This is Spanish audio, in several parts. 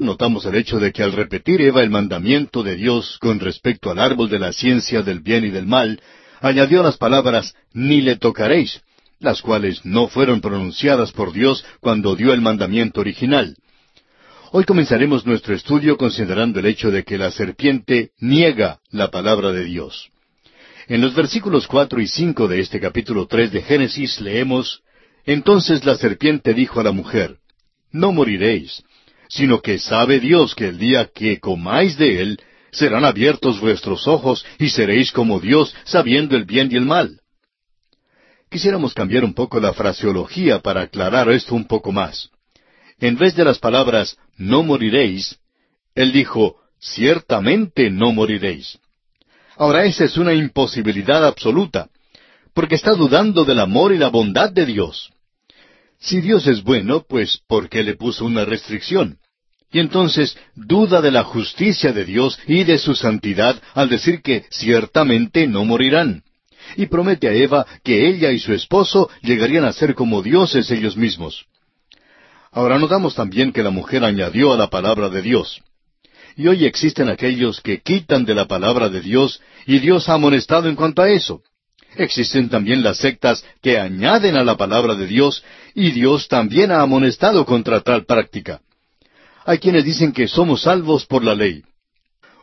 Notamos el hecho de que al repetir Eva el mandamiento de Dios con respecto al árbol de la ciencia del bien y del mal, añadió las palabras ni le tocaréis, las cuales no fueron pronunciadas por Dios cuando dio el mandamiento original. Hoy comenzaremos nuestro estudio considerando el hecho de que la serpiente niega la palabra de Dios. En los versículos cuatro y cinco de este capítulo tres de Génesis leemos Entonces la serpiente dijo a la mujer No moriréis, sino que sabe Dios que el día que comáis de él, serán abiertos vuestros ojos y seréis como Dios, sabiendo el bien y el mal. Quisiéramos cambiar un poco la fraseología para aclarar esto un poco más. En vez de las palabras no moriréis, él dijo, ciertamente no moriréis. Ahora esa es una imposibilidad absoluta, porque está dudando del amor y la bondad de Dios. Si Dios es bueno, pues ¿por qué le puso una restricción? Y entonces duda de la justicia de Dios y de su santidad al decir que ciertamente no morirán. Y promete a Eva que ella y su esposo llegarían a ser como dioses ellos mismos. Ahora notamos también que la mujer añadió a la palabra de Dios. Y hoy existen aquellos que quitan de la palabra de Dios y Dios ha amonestado en cuanto a eso. Existen también las sectas que añaden a la palabra de Dios y Dios también ha amonestado contra tal práctica. Hay quienes dicen que somos salvos por la ley.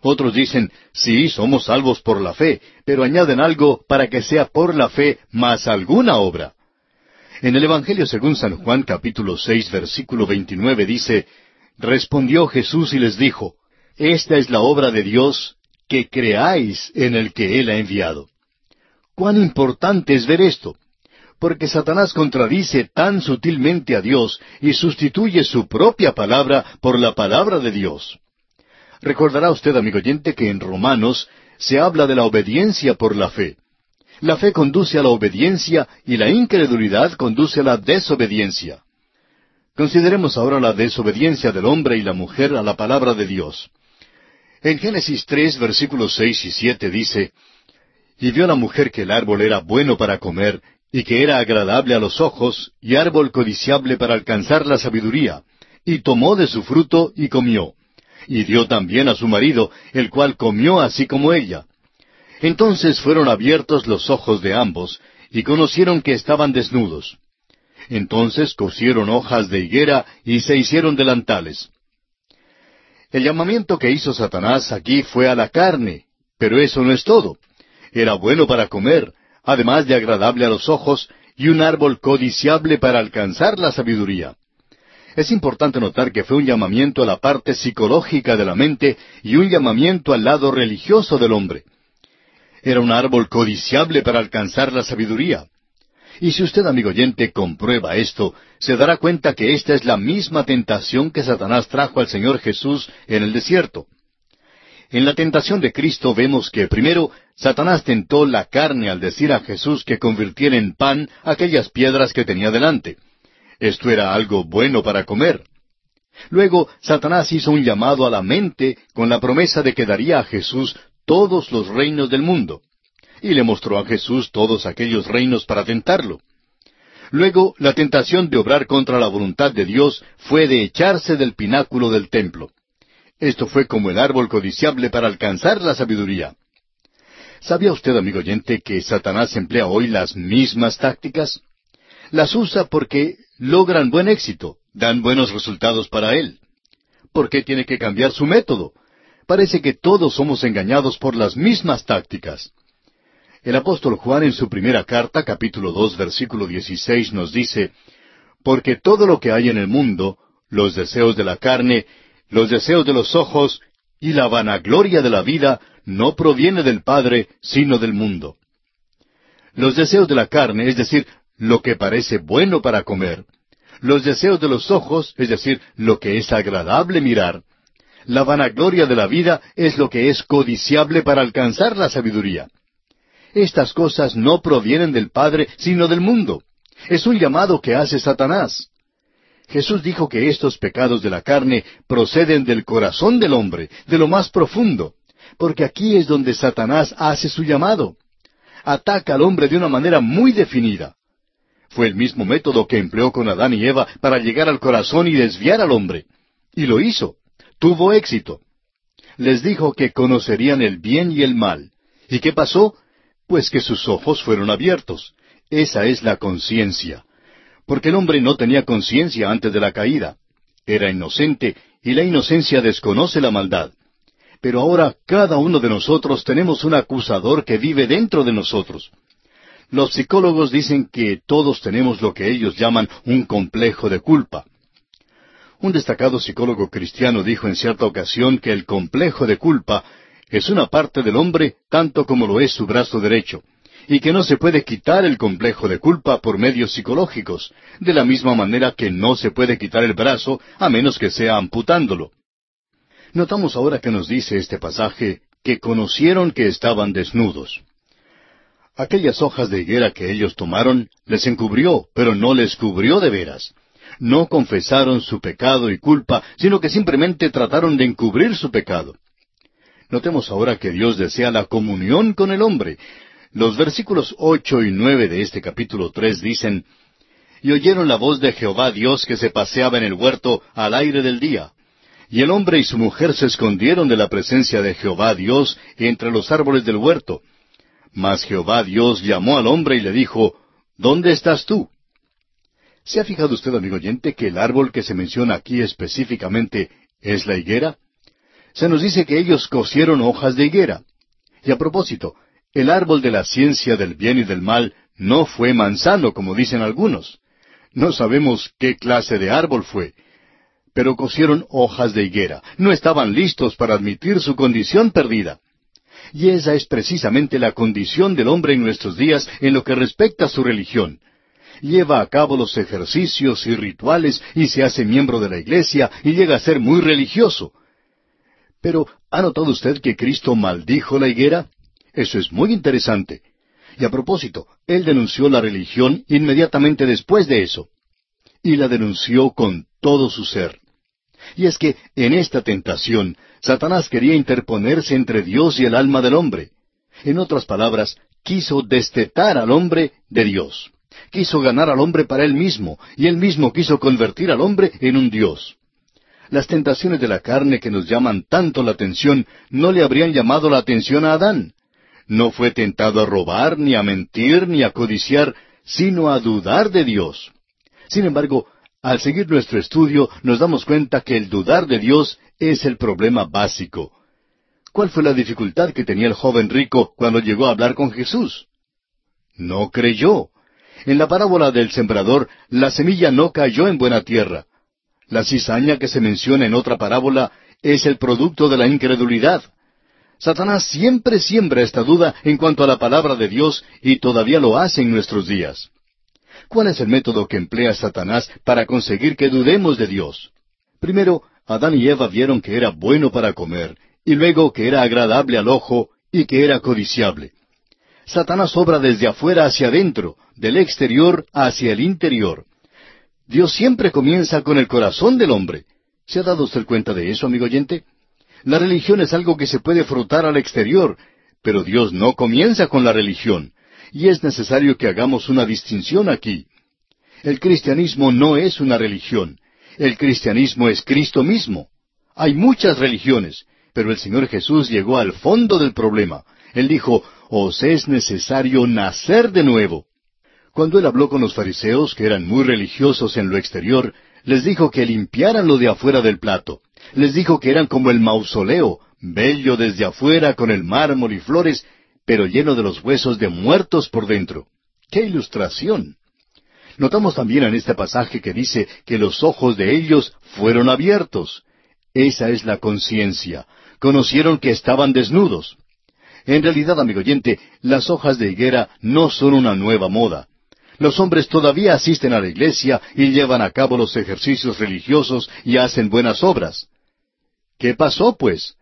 Otros dicen, sí, somos salvos por la fe, pero añaden algo para que sea por la fe más alguna obra. En el Evangelio según San Juan capítulo seis versículo veintinueve dice, Respondió Jesús y les dijo, Esta es la obra de Dios, que creáis en el que Él ha enviado. Cuán importante es ver esto porque Satanás contradice tan sutilmente a Dios y sustituye su propia palabra por la palabra de Dios. Recordará usted, amigo oyente, que en Romanos se habla de la obediencia por la fe. La fe conduce a la obediencia y la incredulidad conduce a la desobediencia. Consideremos ahora la desobediencia del hombre y la mujer a la palabra de Dios. En Génesis tres, versículos seis y siete dice, Y vio la mujer que el árbol era bueno para comer, y que era agradable a los ojos, y árbol codiciable para alcanzar la sabiduría, y tomó de su fruto y comió, y dio también a su marido, el cual comió así como ella. Entonces fueron abiertos los ojos de ambos, y conocieron que estaban desnudos. Entonces cosieron hojas de higuera y se hicieron delantales. El llamamiento que hizo Satanás aquí fue a la carne, pero eso no es todo. Era bueno para comer, además de agradable a los ojos, y un árbol codiciable para alcanzar la sabiduría. Es importante notar que fue un llamamiento a la parte psicológica de la mente y un llamamiento al lado religioso del hombre. Era un árbol codiciable para alcanzar la sabiduría. Y si usted, amigo oyente, comprueba esto, se dará cuenta que esta es la misma tentación que Satanás trajo al Señor Jesús en el desierto. En la tentación de Cristo vemos que primero Satanás tentó la carne al decir a Jesús que convirtiera en pan aquellas piedras que tenía delante. Esto era algo bueno para comer. Luego Satanás hizo un llamado a la mente con la promesa de que daría a Jesús todos los reinos del mundo. Y le mostró a Jesús todos aquellos reinos para tentarlo. Luego la tentación de obrar contra la voluntad de Dios fue de echarse del pináculo del templo. Esto fue como el árbol codiciable para alcanzar la sabiduría. ¿Sabía usted, amigo oyente, que Satanás emplea hoy las mismas tácticas? Las usa porque logran buen éxito, dan buenos resultados para él. ¿Por qué tiene que cambiar su método? Parece que todos somos engañados por las mismas tácticas. El apóstol Juan en su primera carta, capítulo dos, versículo dieciséis, nos dice, Porque todo lo que hay en el mundo, los deseos de la carne los deseos de los ojos y la vanagloria de la vida no proviene del Padre, sino del mundo. Los deseos de la carne, es decir, lo que parece bueno para comer, los deseos de los ojos, es decir, lo que es agradable mirar, la vanagloria de la vida es lo que es codiciable para alcanzar la sabiduría. Estas cosas no provienen del Padre, sino del mundo. Es un llamado que hace Satanás. Jesús dijo que estos pecados de la carne proceden del corazón del hombre, de lo más profundo, porque aquí es donde Satanás hace su llamado. Ataca al hombre de una manera muy definida. Fue el mismo método que empleó con Adán y Eva para llegar al corazón y desviar al hombre. Y lo hizo. tuvo éxito. Les dijo que conocerían el bien y el mal. ¿Y qué pasó? Pues que sus ojos fueron abiertos. Esa es la conciencia. Porque el hombre no tenía conciencia antes de la caída. Era inocente y la inocencia desconoce la maldad. Pero ahora cada uno de nosotros tenemos un acusador que vive dentro de nosotros. Los psicólogos dicen que todos tenemos lo que ellos llaman un complejo de culpa. Un destacado psicólogo cristiano dijo en cierta ocasión que el complejo de culpa es una parte del hombre tanto como lo es su brazo derecho, y que no se puede quitar el complejo de culpa por medios psicológicos, de la misma manera que no se puede quitar el brazo a menos que sea amputándolo. Notamos ahora que nos dice este pasaje que conocieron que estaban desnudos. Aquellas hojas de higuera que ellos tomaron les encubrió, pero no les cubrió de veras. No confesaron su pecado y culpa, sino que simplemente trataron de encubrir su pecado. Notemos ahora que Dios desea la comunión con el hombre. Los versículos ocho y nueve de este capítulo tres dicen Y oyeron la voz de Jehová Dios que se paseaba en el huerto al aire del día. Y el hombre y su mujer se escondieron de la presencia de Jehová Dios entre los árboles del huerto. Mas Jehová Dios llamó al hombre y le dijo, ¿Dónde estás tú? ¿Se ha fijado usted, amigo oyente, que el árbol que se menciona aquí específicamente es la higuera? Se nos dice que ellos cosieron hojas de higuera. Y a propósito, el árbol de la ciencia del bien y del mal no fue manzano, como dicen algunos. No sabemos qué clase de árbol fue, pero cosieron hojas de higuera. No estaban listos para admitir su condición perdida. Y esa es precisamente la condición del hombre en nuestros días en lo que respecta a su religión. Lleva a cabo los ejercicios y rituales y se hace miembro de la iglesia y llega a ser muy religioso. Pero, ¿ha notado usted que Cristo maldijo la higuera? Eso es muy interesante. Y a propósito, Él denunció la religión inmediatamente después de eso. Y la denunció con todo su ser. Y es que en esta tentación, Satanás quería interponerse entre Dios y el alma del hombre. En otras palabras, quiso destetar al hombre de Dios. Quiso ganar al hombre para él mismo, y él mismo quiso convertir al hombre en un Dios. Las tentaciones de la carne que nos llaman tanto la atención no le habrían llamado la atención a Adán. No fue tentado a robar, ni a mentir, ni a codiciar, sino a dudar de Dios. Sin embargo, al seguir nuestro estudio nos damos cuenta que el dudar de Dios es el problema básico. ¿Cuál fue la dificultad que tenía el joven rico cuando llegó a hablar con Jesús? No creyó. En la parábola del sembrador, la semilla no cayó en buena tierra. La cizaña que se menciona en otra parábola es el producto de la incredulidad. Satanás siempre siembra esta duda en cuanto a la palabra de Dios y todavía lo hace en nuestros días. ¿Cuál es el método que emplea Satanás para conseguir que dudemos de Dios? Primero, Adán y Eva vieron que era bueno para comer, y luego que era agradable al ojo y que era codiciable. Satanás obra desde afuera hacia adentro, del exterior hacia el interior. Dios siempre comienza con el corazón del hombre. ¿Se ha dado usted cuenta de eso, amigo oyente? La religión es algo que se puede frotar al exterior, pero Dios no comienza con la religión y es necesario que hagamos una distinción aquí. El cristianismo no es una religión. El cristianismo es Cristo mismo. Hay muchas religiones, pero el Señor Jesús llegó al fondo del problema. Él dijo, os es necesario nacer de nuevo. Cuando él habló con los fariseos, que eran muy religiosos en lo exterior, les dijo que limpiaran lo de afuera del plato. Les dijo que eran como el mausoleo, bello desde afuera con el mármol y flores, pero lleno de los huesos de muertos por dentro. ¡Qué ilustración! Notamos también en este pasaje que dice que los ojos de ellos fueron abiertos. Esa es la conciencia. Conocieron que estaban desnudos. En realidad, amigo oyente, las hojas de higuera no son una nueva moda. Los hombres todavía asisten a la iglesia y llevan a cabo los ejercicios religiosos y hacen buenas obras. ¿Qué pasó, pues?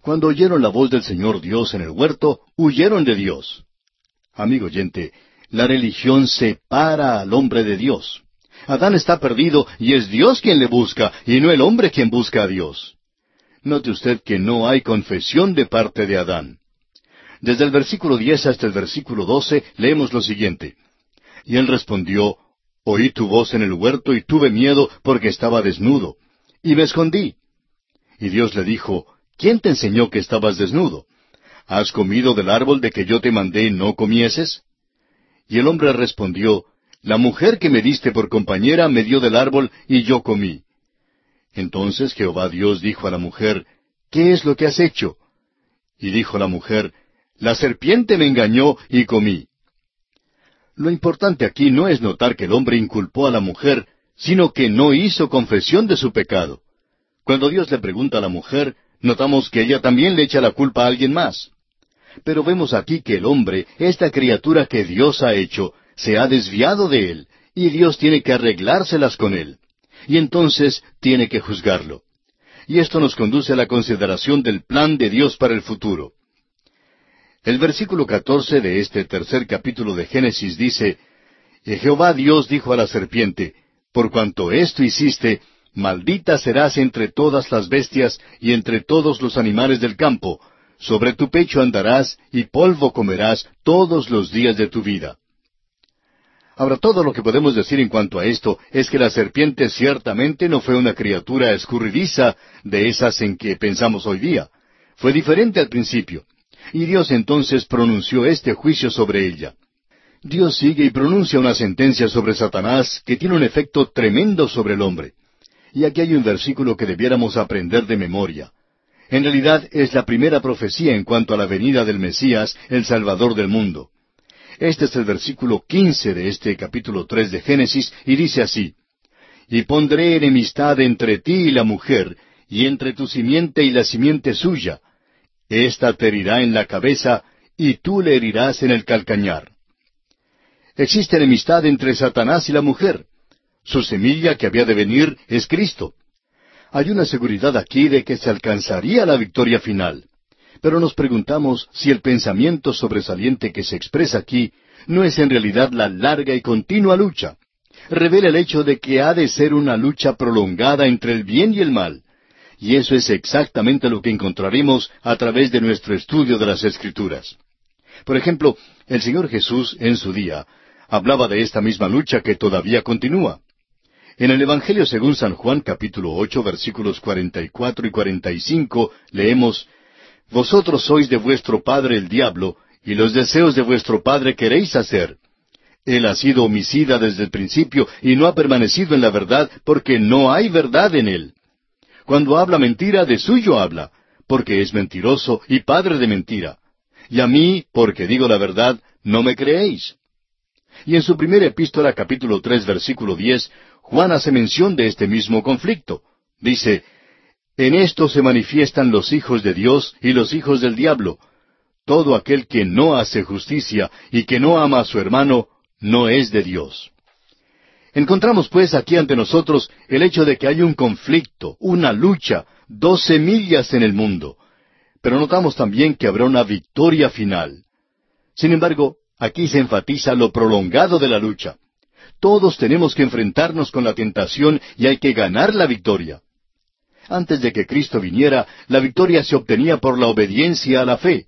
Cuando oyeron la voz del Señor Dios en el huerto, huyeron de Dios. Amigo oyente, la religión separa al hombre de Dios. Adán está perdido y es Dios quien le busca y no el hombre quien busca a Dios. Note usted que no hay confesión de parte de Adán. Desde el versículo diez hasta el versículo doce leemos lo siguiente. Y él respondió, Oí tu voz en el huerto y tuve miedo porque estaba desnudo, y me escondí. Y Dios le dijo, ¿quién te enseñó que estabas desnudo? ¿Has comido del árbol de que yo te mandé no comieses? Y el hombre respondió, La mujer que me diste por compañera me dio del árbol y yo comí. Entonces Jehová Dios dijo a la mujer, ¿Qué es lo que has hecho? Y dijo la mujer, La serpiente me engañó y comí. Lo importante aquí no es notar que el hombre inculpó a la mujer, sino que no hizo confesión de su pecado. Cuando Dios le pregunta a la mujer, notamos que ella también le echa la culpa a alguien más. Pero vemos aquí que el hombre, esta criatura que Dios ha hecho, se ha desviado de él, y Dios tiene que arreglárselas con él. Y entonces tiene que juzgarlo. Y esto nos conduce a la consideración del plan de Dios para el futuro. El versículo catorce de este tercer capítulo de Génesis dice, Y Jehová Dios dijo a la serpiente, Por cuanto esto hiciste, maldita serás entre todas las bestias y entre todos los animales del campo, sobre tu pecho andarás y polvo comerás todos los días de tu vida. Ahora, todo lo que podemos decir en cuanto a esto es que la serpiente ciertamente no fue una criatura escurridiza de esas en que pensamos hoy día. Fue diferente al principio. Y Dios entonces pronunció este juicio sobre ella. Dios sigue y pronuncia una sentencia sobre Satanás que tiene un efecto tremendo sobre el hombre. Y aquí hay un versículo que debiéramos aprender de memoria. En realidad es la primera profecía en cuanto a la venida del Mesías, el Salvador del mundo. Este es el versículo quince de este capítulo tres de Génesis, y dice así Y pondré enemistad entre ti y la mujer, y entre tu simiente y la simiente suya. Esta te herirá en la cabeza, y tú le herirás en el calcañar. Existe enemistad entre Satanás y la mujer. Su semilla que había de venir es Cristo hay una seguridad aquí de que se alcanzaría la victoria final. Pero nos preguntamos si el pensamiento sobresaliente que se expresa aquí no es en realidad la larga y continua lucha. Revela el hecho de que ha de ser una lucha prolongada entre el bien y el mal. Y eso es exactamente lo que encontraremos a través de nuestro estudio de las Escrituras. Por ejemplo, el Señor Jesús en su día hablaba de esta misma lucha que todavía continúa. En el Evangelio según San Juan capítulo ocho versículos cuarenta y cuatro y cuarenta y cinco leemos Vosotros sois de vuestro padre el diablo, y los deseos de vuestro padre queréis hacer. Él ha sido homicida desde el principio y no ha permanecido en la verdad porque no hay verdad en él. Cuando habla mentira, de suyo habla, porque es mentiroso y padre de mentira. Y a mí, porque digo la verdad, no me creéis. Y en su primera epístola capítulo tres versículo diez Juan hace mención de este mismo conflicto. Dice, En esto se manifiestan los hijos de Dios y los hijos del diablo. Todo aquel que no hace justicia y que no ama a su hermano, no es de Dios. Encontramos pues aquí ante nosotros el hecho de que hay un conflicto, una lucha, dos semillas en el mundo. Pero notamos también que habrá una victoria final. Sin embargo, aquí se enfatiza lo prolongado de la lucha. Todos tenemos que enfrentarnos con la tentación y hay que ganar la victoria. Antes de que Cristo viniera, la victoria se obtenía por la obediencia a la fe.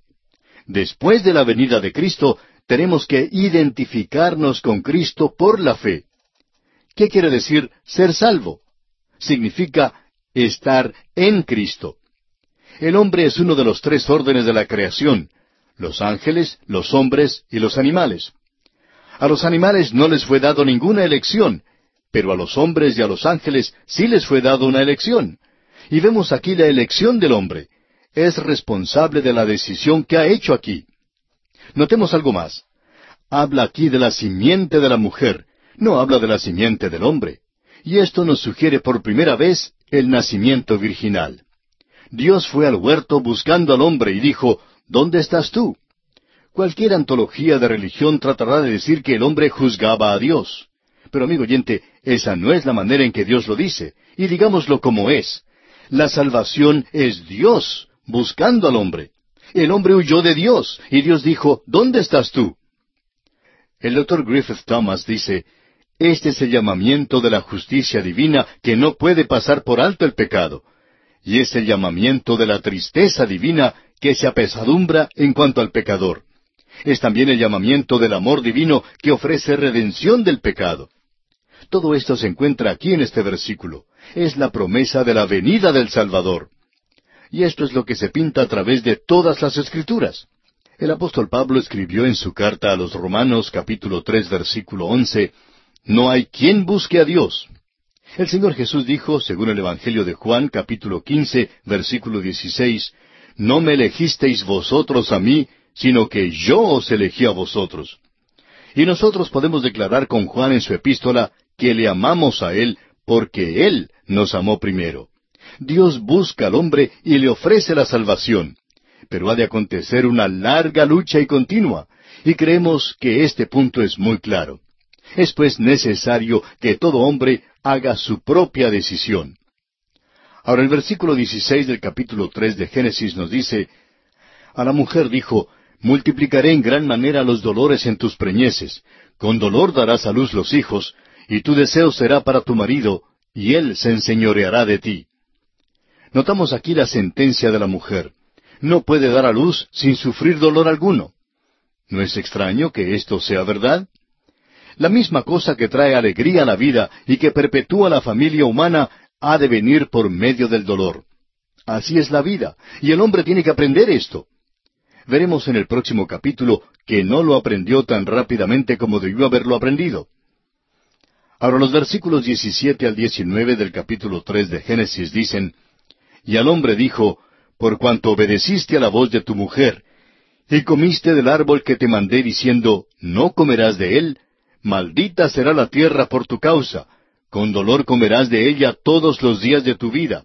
Después de la venida de Cristo, tenemos que identificarnos con Cristo por la fe. ¿Qué quiere decir ser salvo? Significa estar en Cristo. El hombre es uno de los tres órdenes de la creación, los ángeles, los hombres y los animales. A los animales no les fue dado ninguna elección, pero a los hombres y a los ángeles sí les fue dado una elección. Y vemos aquí la elección del hombre. Es responsable de la decisión que ha hecho aquí. Notemos algo más. Habla aquí de la simiente de la mujer, no habla de la simiente del hombre. Y esto nos sugiere por primera vez el nacimiento virginal. Dios fue al huerto buscando al hombre y dijo, ¿Dónde estás tú? Cualquier antología de religión tratará de decir que el hombre juzgaba a Dios. Pero amigo oyente, esa no es la manera en que Dios lo dice, y digámoslo como es. La salvación es Dios buscando al hombre. El hombre huyó de Dios, y Dios dijo, ¿Dónde estás tú? El doctor Griffith Thomas dice, Este es el llamamiento de la justicia divina que no puede pasar por alto el pecado, y es el llamamiento de la tristeza divina que se apesadumbra en cuanto al pecador. Es también el llamamiento del amor divino que ofrece redención del pecado. Todo esto se encuentra aquí en este versículo. Es la promesa de la venida del Salvador. Y esto es lo que se pinta a través de todas las escrituras. El apóstol Pablo escribió en su carta a los Romanos capítulo tres versículo once, No hay quien busque a Dios. El Señor Jesús dijo, según el Evangelio de Juan capítulo quince versículo dieciséis, No me elegisteis vosotros a mí, sino que yo os elegí a vosotros. Y nosotros podemos declarar con Juan en su epístola que le amamos a Él porque Él nos amó primero. Dios busca al hombre y le ofrece la salvación. Pero ha de acontecer una larga lucha y continua, y creemos que este punto es muy claro. Es pues necesario que todo hombre haga su propia decisión. Ahora el versículo 16 del capítulo 3 de Génesis nos dice, A la mujer dijo, Multiplicaré en gran manera los dolores en tus preñeces, con dolor darás a luz los hijos, y tu deseo será para tu marido, y él se enseñoreará de ti. Notamos aquí la sentencia de la mujer. No puede dar a luz sin sufrir dolor alguno. ¿No es extraño que esto sea verdad? La misma cosa que trae alegría a la vida y que perpetúa la familia humana ha de venir por medio del dolor. Así es la vida, y el hombre tiene que aprender esto. Veremos en el próximo capítulo que no lo aprendió tan rápidamente como debió haberlo aprendido. Ahora los versículos 17 al 19 del capítulo 3 de Génesis dicen, Y al hombre dijo, Por cuanto obedeciste a la voz de tu mujer, y comiste del árbol que te mandé diciendo, No comerás de él, maldita será la tierra por tu causa, con dolor comerás de ella todos los días de tu vida.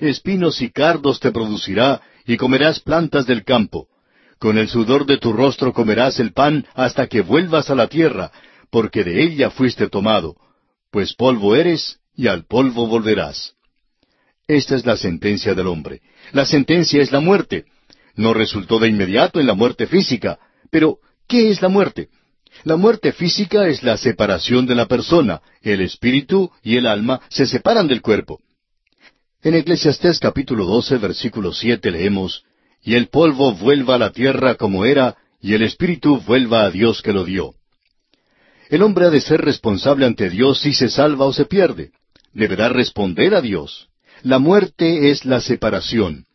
Espinos y cardos te producirá, y comerás plantas del campo. Con el sudor de tu rostro comerás el pan hasta que vuelvas a la tierra, porque de ella fuiste tomado, pues polvo eres y al polvo volverás. Esta es la sentencia del hombre. La sentencia es la muerte. No resultó de inmediato en la muerte física, pero ¿qué es la muerte? La muerte física es la separación de la persona. El espíritu y el alma se separan del cuerpo. En Eclesiastés capítulo 12, versículo 7 leemos, Y el polvo vuelva a la tierra como era, y el espíritu vuelva a Dios que lo dio. El hombre ha de ser responsable ante Dios si se salva o se pierde. Deberá responder a Dios. La muerte es la separación.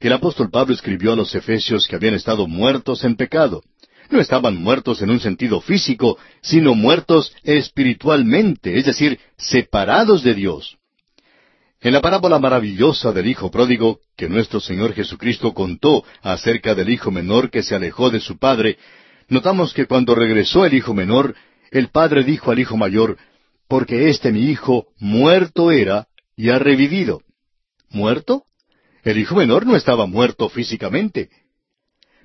El apóstol Pablo escribió a los Efesios que habían estado muertos en pecado. No estaban muertos en un sentido físico, sino muertos espiritualmente, es decir, separados de Dios. En la parábola maravillosa del Hijo pródigo que nuestro Señor Jesucristo contó acerca del Hijo menor que se alejó de su Padre, notamos que cuando regresó el Hijo menor, el padre dijo al hijo mayor, porque este mi hijo muerto era y ha revivido. ¿Muerto? El hijo menor no estaba muerto físicamente,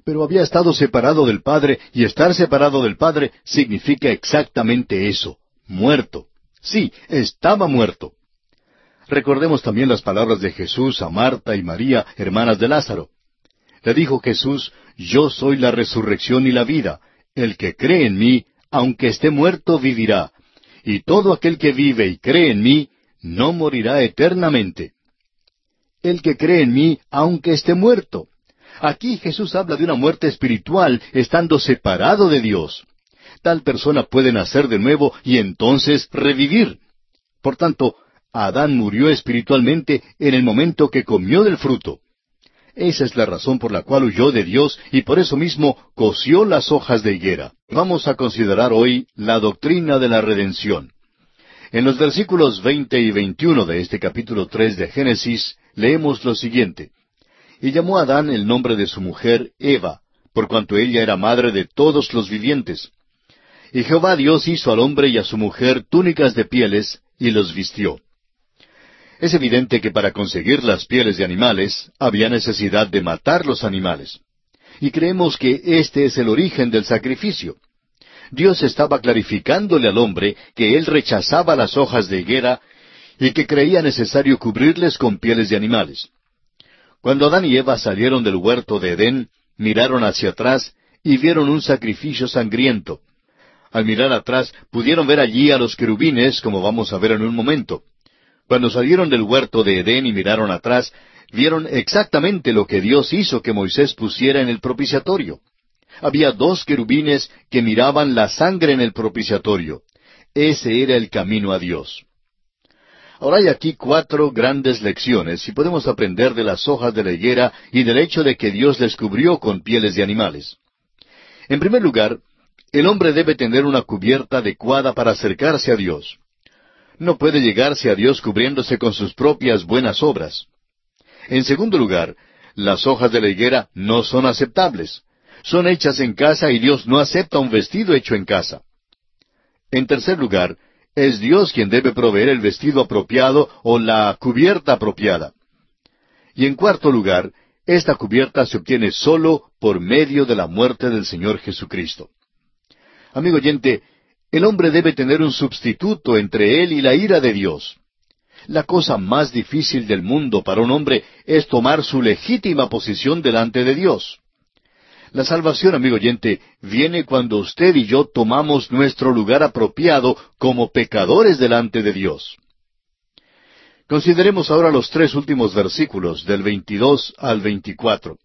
pero había estado separado del Padre, y estar separado del Padre significa exactamente eso, muerto. Sí, estaba muerto. Recordemos también las palabras de Jesús a Marta y María, hermanas de Lázaro. Le dijo Jesús, Yo soy la resurrección y la vida. El que cree en mí, aunque esté muerto, vivirá. Y todo aquel que vive y cree en mí, no morirá eternamente. El que cree en mí, aunque esté muerto. Aquí Jesús habla de una muerte espiritual, estando separado de Dios. Tal persona puede nacer de nuevo y entonces revivir. Por tanto, Adán murió espiritualmente en el momento que comió del fruto. Esa es la razón por la cual huyó de Dios y por eso mismo coció las hojas de higuera. Vamos a considerar hoy la doctrina de la redención. En los versículos veinte y veintiuno de este capítulo tres de Génesis leemos lo siguiente. Y llamó a Adán el nombre de su mujer Eva, por cuanto ella era madre de todos los vivientes. Y Jehová Dios hizo al hombre y a su mujer túnicas de pieles, y los vistió. Es evidente que para conseguir las pieles de animales había necesidad de matar los animales. Y creemos que este es el origen del sacrificio. Dios estaba clarificándole al hombre que él rechazaba las hojas de higuera y que creía necesario cubrirles con pieles de animales. Cuando Adán y Eva salieron del huerto de Edén, miraron hacia atrás y vieron un sacrificio sangriento. Al mirar atrás pudieron ver allí a los querubines, como vamos a ver en un momento. Cuando salieron del huerto de Edén y miraron atrás, vieron exactamente lo que Dios hizo que Moisés pusiera en el propiciatorio. Había dos querubines que miraban la sangre en el propiciatorio. Ese era el camino a Dios. Ahora hay aquí cuatro grandes lecciones y podemos aprender de las hojas de la higuera y del hecho de que Dios les cubrió con pieles de animales. En primer lugar, el hombre debe tener una cubierta adecuada para acercarse a Dios. No puede llegarse a Dios cubriéndose con sus propias buenas obras. En segundo lugar, las hojas de la higuera no son aceptables. Son hechas en casa y Dios no acepta un vestido hecho en casa. En tercer lugar, es Dios quien debe proveer el vestido apropiado o la cubierta apropiada. Y en cuarto lugar, esta cubierta se obtiene solo por medio de la muerte del Señor Jesucristo. Amigo oyente, el hombre debe tener un sustituto entre él y la ira de Dios. La cosa más difícil del mundo para un hombre es tomar su legítima posición delante de Dios. La salvación, amigo oyente, viene cuando usted y yo tomamos nuestro lugar apropiado como pecadores delante de Dios. Consideremos ahora los tres últimos versículos, del 22 al 24.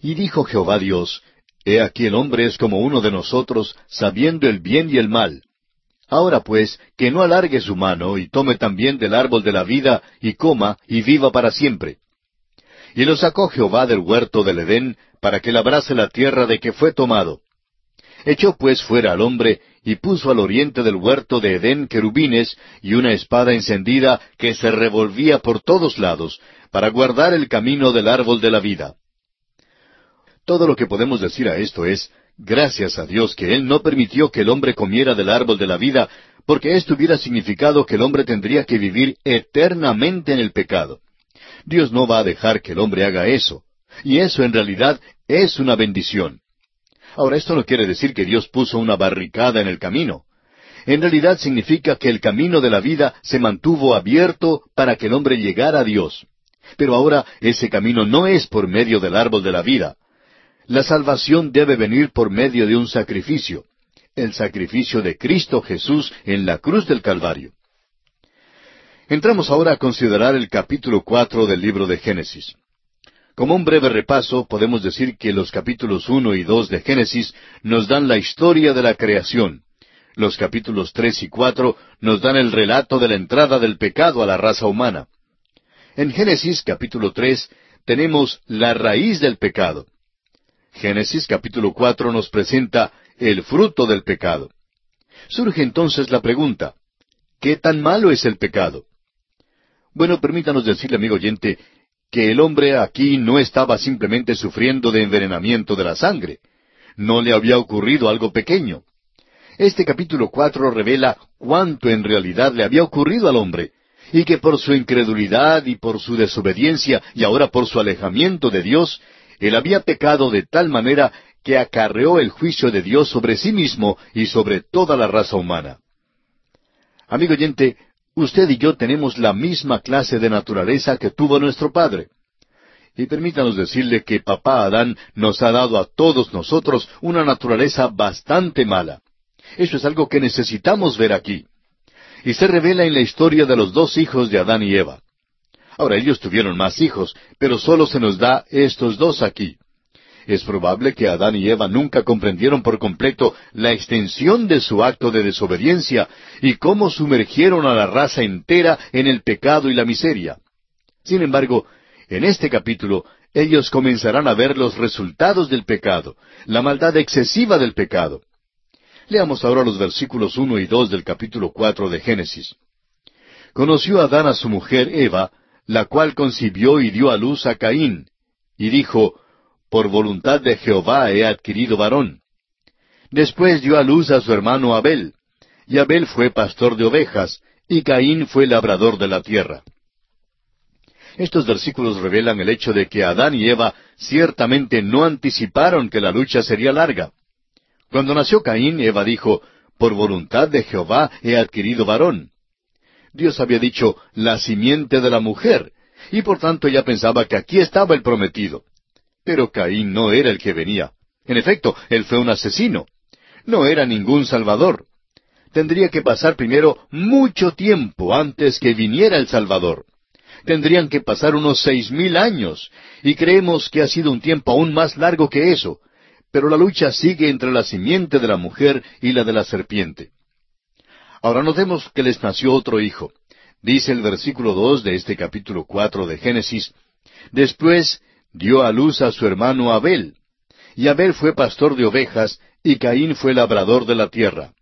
Y dijo Jehová Dios, He aquí el hombre es como uno de nosotros, sabiendo el bien y el mal. Ahora pues, que no alargue su mano y tome también del árbol de la vida y coma y viva para siempre. Y lo sacó Jehová del huerto del Edén para que labrase la tierra de que fue tomado. Echó pues fuera al hombre y puso al oriente del huerto de Edén querubines y una espada encendida que se revolvía por todos lados para guardar el camino del árbol de la vida. Todo lo que podemos decir a esto es, Gracias a Dios que Él no permitió que el hombre comiera del árbol de la vida, porque esto hubiera significado que el hombre tendría que vivir eternamente en el pecado. Dios no va a dejar que el hombre haga eso. Y eso en realidad es una bendición. Ahora, esto no quiere decir que Dios puso una barricada en el camino. En realidad significa que el camino de la vida se mantuvo abierto para que el hombre llegara a Dios. Pero ahora ese camino no es por medio del árbol de la vida. La salvación debe venir por medio de un sacrificio, el sacrificio de Cristo Jesús en la cruz del Calvario. Entramos ahora a considerar el capítulo cuatro del libro de Génesis. Como un breve repaso, podemos decir que los capítulos uno y dos de Génesis nos dan la historia de la creación. Los capítulos tres y cuatro nos dan el relato de la entrada del pecado a la raza humana. En Génesis capítulo tres tenemos la raíz del pecado. Génesis capítulo cuatro nos presenta el fruto del pecado. Surge entonces la pregunta, ¿qué tan malo es el pecado? Bueno, permítanos decirle, amigo oyente, que el hombre aquí no estaba simplemente sufriendo de envenenamiento de la sangre. No le había ocurrido algo pequeño. Este capítulo cuatro revela cuánto en realidad le había ocurrido al hombre, y que por su incredulidad y por su desobediencia y ahora por su alejamiento de Dios, él había pecado de tal manera que acarreó el juicio de Dios sobre sí mismo y sobre toda la raza humana. Amigo oyente, usted y yo tenemos la misma clase de naturaleza que tuvo nuestro Padre. Y permítanos decirle que papá Adán nos ha dado a todos nosotros una naturaleza bastante mala. Eso es algo que necesitamos ver aquí. Y se revela en la historia de los dos hijos de Adán y Eva. Ahora ellos tuvieron más hijos, pero solo se nos da estos dos aquí. Es probable que Adán y Eva nunca comprendieron por completo la extensión de su acto de desobediencia y cómo sumergieron a la raza entera en el pecado y la miseria. Sin embargo, en este capítulo ellos comenzarán a ver los resultados del pecado, la maldad excesiva del pecado. Leamos ahora los versículos uno y dos del capítulo cuatro de Génesis. Conoció Adán a su mujer Eva, la cual concibió y dio a luz a Caín, y dijo, Por voluntad de Jehová he adquirido varón. Después dio a luz a su hermano Abel, y Abel fue pastor de ovejas, y Caín fue labrador de la tierra. Estos versículos revelan el hecho de que Adán y Eva ciertamente no anticiparon que la lucha sería larga. Cuando nació Caín, Eva dijo, Por voluntad de Jehová he adquirido varón. Dios había dicho la simiente de la mujer, y por tanto ella pensaba que aquí estaba el prometido. Pero Caín no era el que venía. En efecto, él fue un asesino. No era ningún salvador. Tendría que pasar primero mucho tiempo antes que viniera el Salvador. Tendrían que pasar unos seis mil años, y creemos que ha sido un tiempo aún más largo que eso. Pero la lucha sigue entre la simiente de la mujer y la de la serpiente. Ahora notemos que les nació otro hijo. dice el versículo dos de este capítulo cuatro de Génesis, Después dio a luz a su hermano Abel, y Abel fue pastor de ovejas, y Caín fue labrador de la tierra.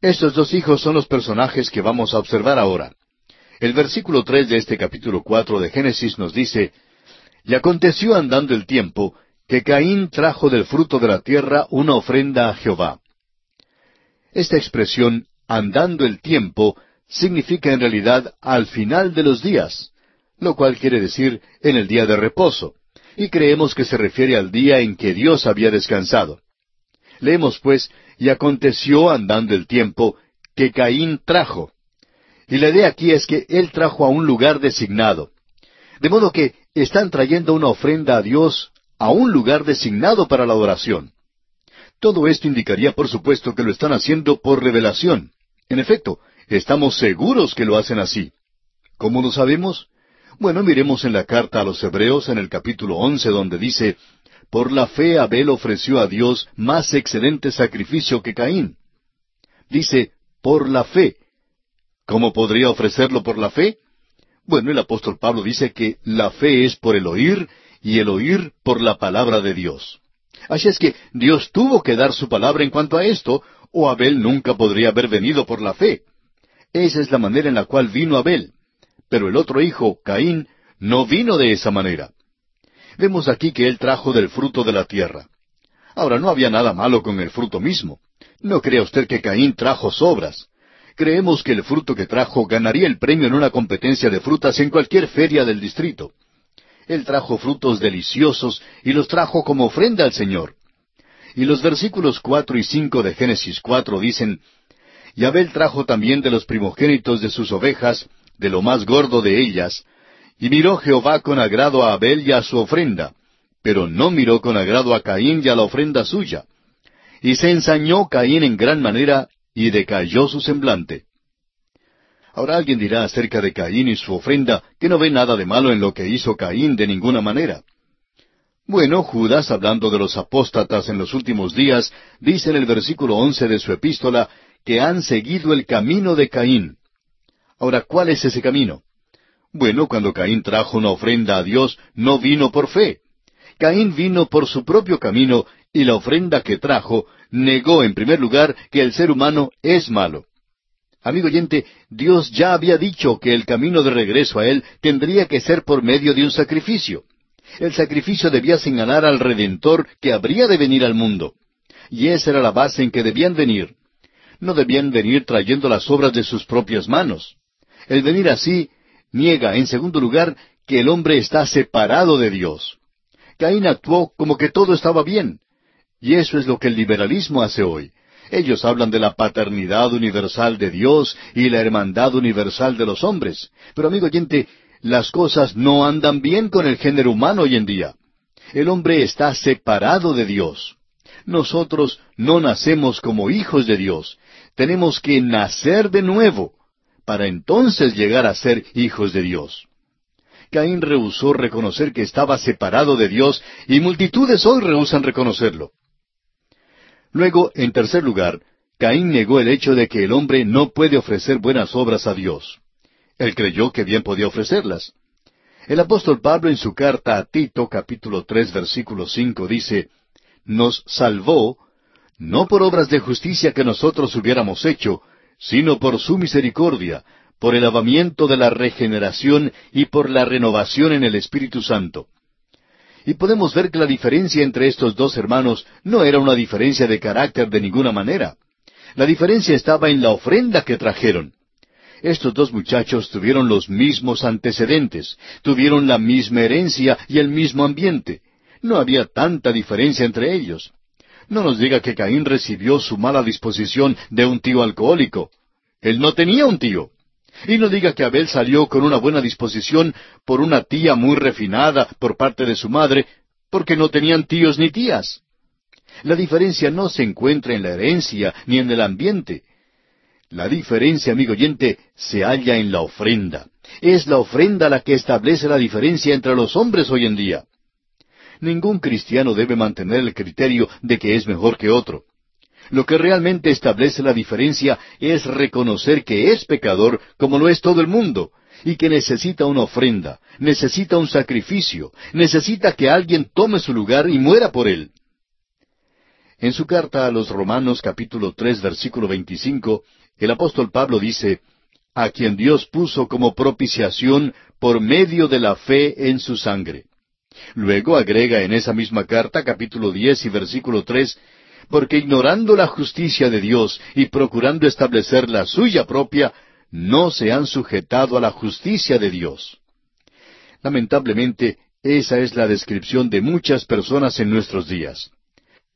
Estos dos hijos son los personajes que vamos a observar ahora. El versículo tres de este capítulo cuatro de Génesis nos dice, Y aconteció andando el tiempo, que Caín trajo del fruto de la tierra una ofrenda a Jehová. Esta expresión, andando el tiempo, significa en realidad al final de los días, lo cual quiere decir en el día de reposo, y creemos que se refiere al día en que Dios había descansado. Leemos pues, y aconteció andando el tiempo, que Caín trajo. Y la idea aquí es que él trajo a un lugar designado. De modo que están trayendo una ofrenda a Dios a un lugar designado para la adoración. Todo esto indicaría, por supuesto, que lo están haciendo por revelación. En efecto, estamos seguros que lo hacen así. ¿Cómo lo sabemos? Bueno, miremos en la carta a los Hebreos en el capítulo once donde dice, Por la fe Abel ofreció a Dios más excelente sacrificio que Caín. Dice, por la fe. ¿Cómo podría ofrecerlo por la fe? Bueno, el apóstol Pablo dice que la fe es por el oír y el oír por la palabra de Dios. Así es que Dios tuvo que dar su palabra en cuanto a esto, o Abel nunca podría haber venido por la fe. Esa es la manera en la cual vino Abel. Pero el otro hijo, Caín, no vino de esa manera. Vemos aquí que él trajo del fruto de la tierra. Ahora, no había nada malo con el fruto mismo. No crea usted que Caín trajo sobras. Creemos que el fruto que trajo ganaría el premio en una competencia de frutas en cualquier feria del distrito. Él trajo frutos deliciosos y los trajo como ofrenda al Señor. Y los versículos cuatro y cinco de Génesis cuatro dicen, Y Abel trajo también de los primogénitos de sus ovejas de lo más gordo de ellas, y miró Jehová con agrado a Abel y a su ofrenda, pero no miró con agrado a Caín y a la ofrenda suya. Y se ensañó Caín en gran manera, y decayó su semblante. Ahora alguien dirá acerca de Caín y su ofrenda que no ve nada de malo en lo que hizo Caín de ninguna manera. Bueno, Judas, hablando de los apóstatas en los últimos días, dice en el versículo once de su epístola que han seguido el camino de Caín. Ahora, ¿cuál es ese camino? Bueno, cuando Caín trajo una ofrenda a Dios, no vino por fe. Caín vino por su propio camino y la ofrenda que trajo negó en primer lugar que el ser humano es malo. Amigo oyente, Dios ya había dicho que el camino de regreso a Él tendría que ser por medio de un sacrificio. El sacrificio debía señalar al Redentor que habría de venir al mundo. Y esa era la base en que debían venir. No debían venir trayendo las obras de sus propias manos. El venir así niega, en segundo lugar, que el hombre está separado de Dios. Caín actuó como que todo estaba bien. Y eso es lo que el liberalismo hace hoy. Ellos hablan de la paternidad universal de Dios y la hermandad universal de los hombres. Pero amigo oyente, las cosas no andan bien con el género humano hoy en día. El hombre está separado de Dios. Nosotros no nacemos como hijos de Dios. Tenemos que nacer de nuevo para entonces llegar a ser hijos de Dios. Caín rehusó reconocer que estaba separado de Dios y multitudes hoy rehusan reconocerlo. Luego, en tercer lugar, Caín negó el hecho de que el hombre no puede ofrecer buenas obras a Dios. Él creyó que bien podía ofrecerlas. El apóstol Pablo en su carta a Tito capítulo tres versículo cinco dice, Nos salvó, no por obras de justicia que nosotros hubiéramos hecho, sino por su misericordia, por el lavamiento de la regeneración y por la renovación en el Espíritu Santo. Y podemos ver que la diferencia entre estos dos hermanos no era una diferencia de carácter de ninguna manera. La diferencia estaba en la ofrenda que trajeron. Estos dos muchachos tuvieron los mismos antecedentes, tuvieron la misma herencia y el mismo ambiente. No había tanta diferencia entre ellos. No nos diga que Caín recibió su mala disposición de un tío alcohólico. Él no tenía un tío. Y no diga que Abel salió con una buena disposición por una tía muy refinada por parte de su madre, porque no tenían tíos ni tías. La diferencia no se encuentra en la herencia ni en el ambiente. La diferencia, amigo oyente, se halla en la ofrenda. Es la ofrenda la que establece la diferencia entre los hombres hoy en día. Ningún cristiano debe mantener el criterio de que es mejor que otro. Lo que realmente establece la diferencia es reconocer que es pecador como lo es todo el mundo, y que necesita una ofrenda, necesita un sacrificio, necesita que alguien tome su lugar y muera por él. En su carta a los Romanos capítulo tres versículo veinticinco, el apóstol Pablo dice, a quien Dios puso como propiciación por medio de la fe en su sangre. Luego agrega en esa misma carta, capítulo diez y versículo tres, porque ignorando la justicia de Dios y procurando establecer la suya propia, no se han sujetado a la justicia de Dios. Lamentablemente, esa es la descripción de muchas personas en nuestros días.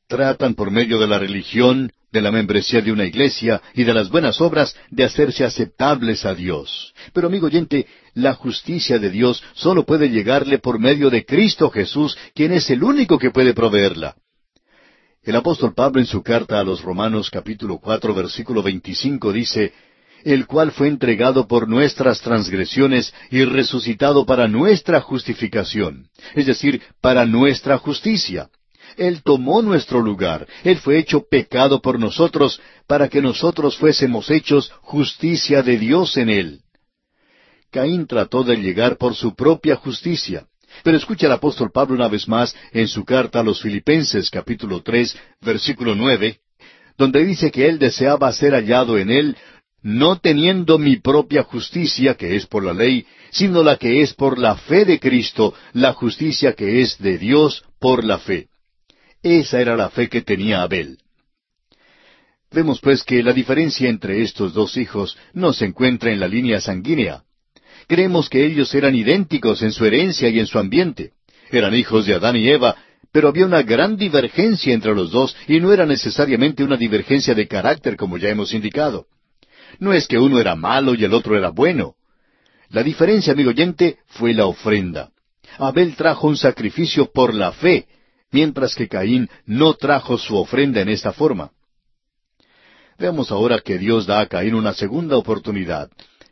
Tratan por medio de la religión, de la membresía de una iglesia y de las buenas obras de hacerse aceptables a Dios. Pero amigo oyente, la justicia de Dios solo puede llegarle por medio de Cristo Jesús, quien es el único que puede proveerla. El apóstol Pablo en su carta a los Romanos capítulo cuatro versículo veinticinco dice, el cual fue entregado por nuestras transgresiones y resucitado para nuestra justificación, es decir, para nuestra justicia. Él tomó nuestro lugar, Él fue hecho pecado por nosotros, para que nosotros fuésemos hechos justicia de Dios en Él. Caín trató de llegar por su propia justicia. Pero escucha al apóstol Pablo una vez más en su carta a los Filipenses capítulo tres, versículo nueve, donde dice que él deseaba ser hallado en él, no teniendo mi propia justicia, que es por la ley, sino la que es por la fe de Cristo, la justicia que es de Dios por la fe. Esa era la fe que tenía Abel. Vemos pues que la diferencia entre estos dos hijos no se encuentra en la línea sanguínea. Creemos que ellos eran idénticos en su herencia y en su ambiente. Eran hijos de Adán y Eva, pero había una gran divergencia entre los dos y no era necesariamente una divergencia de carácter como ya hemos indicado. No es que uno era malo y el otro era bueno. La diferencia, amigo oyente, fue la ofrenda. Abel trajo un sacrificio por la fe, mientras que Caín no trajo su ofrenda en esta forma. Veamos ahora que Dios da a Caín una segunda oportunidad.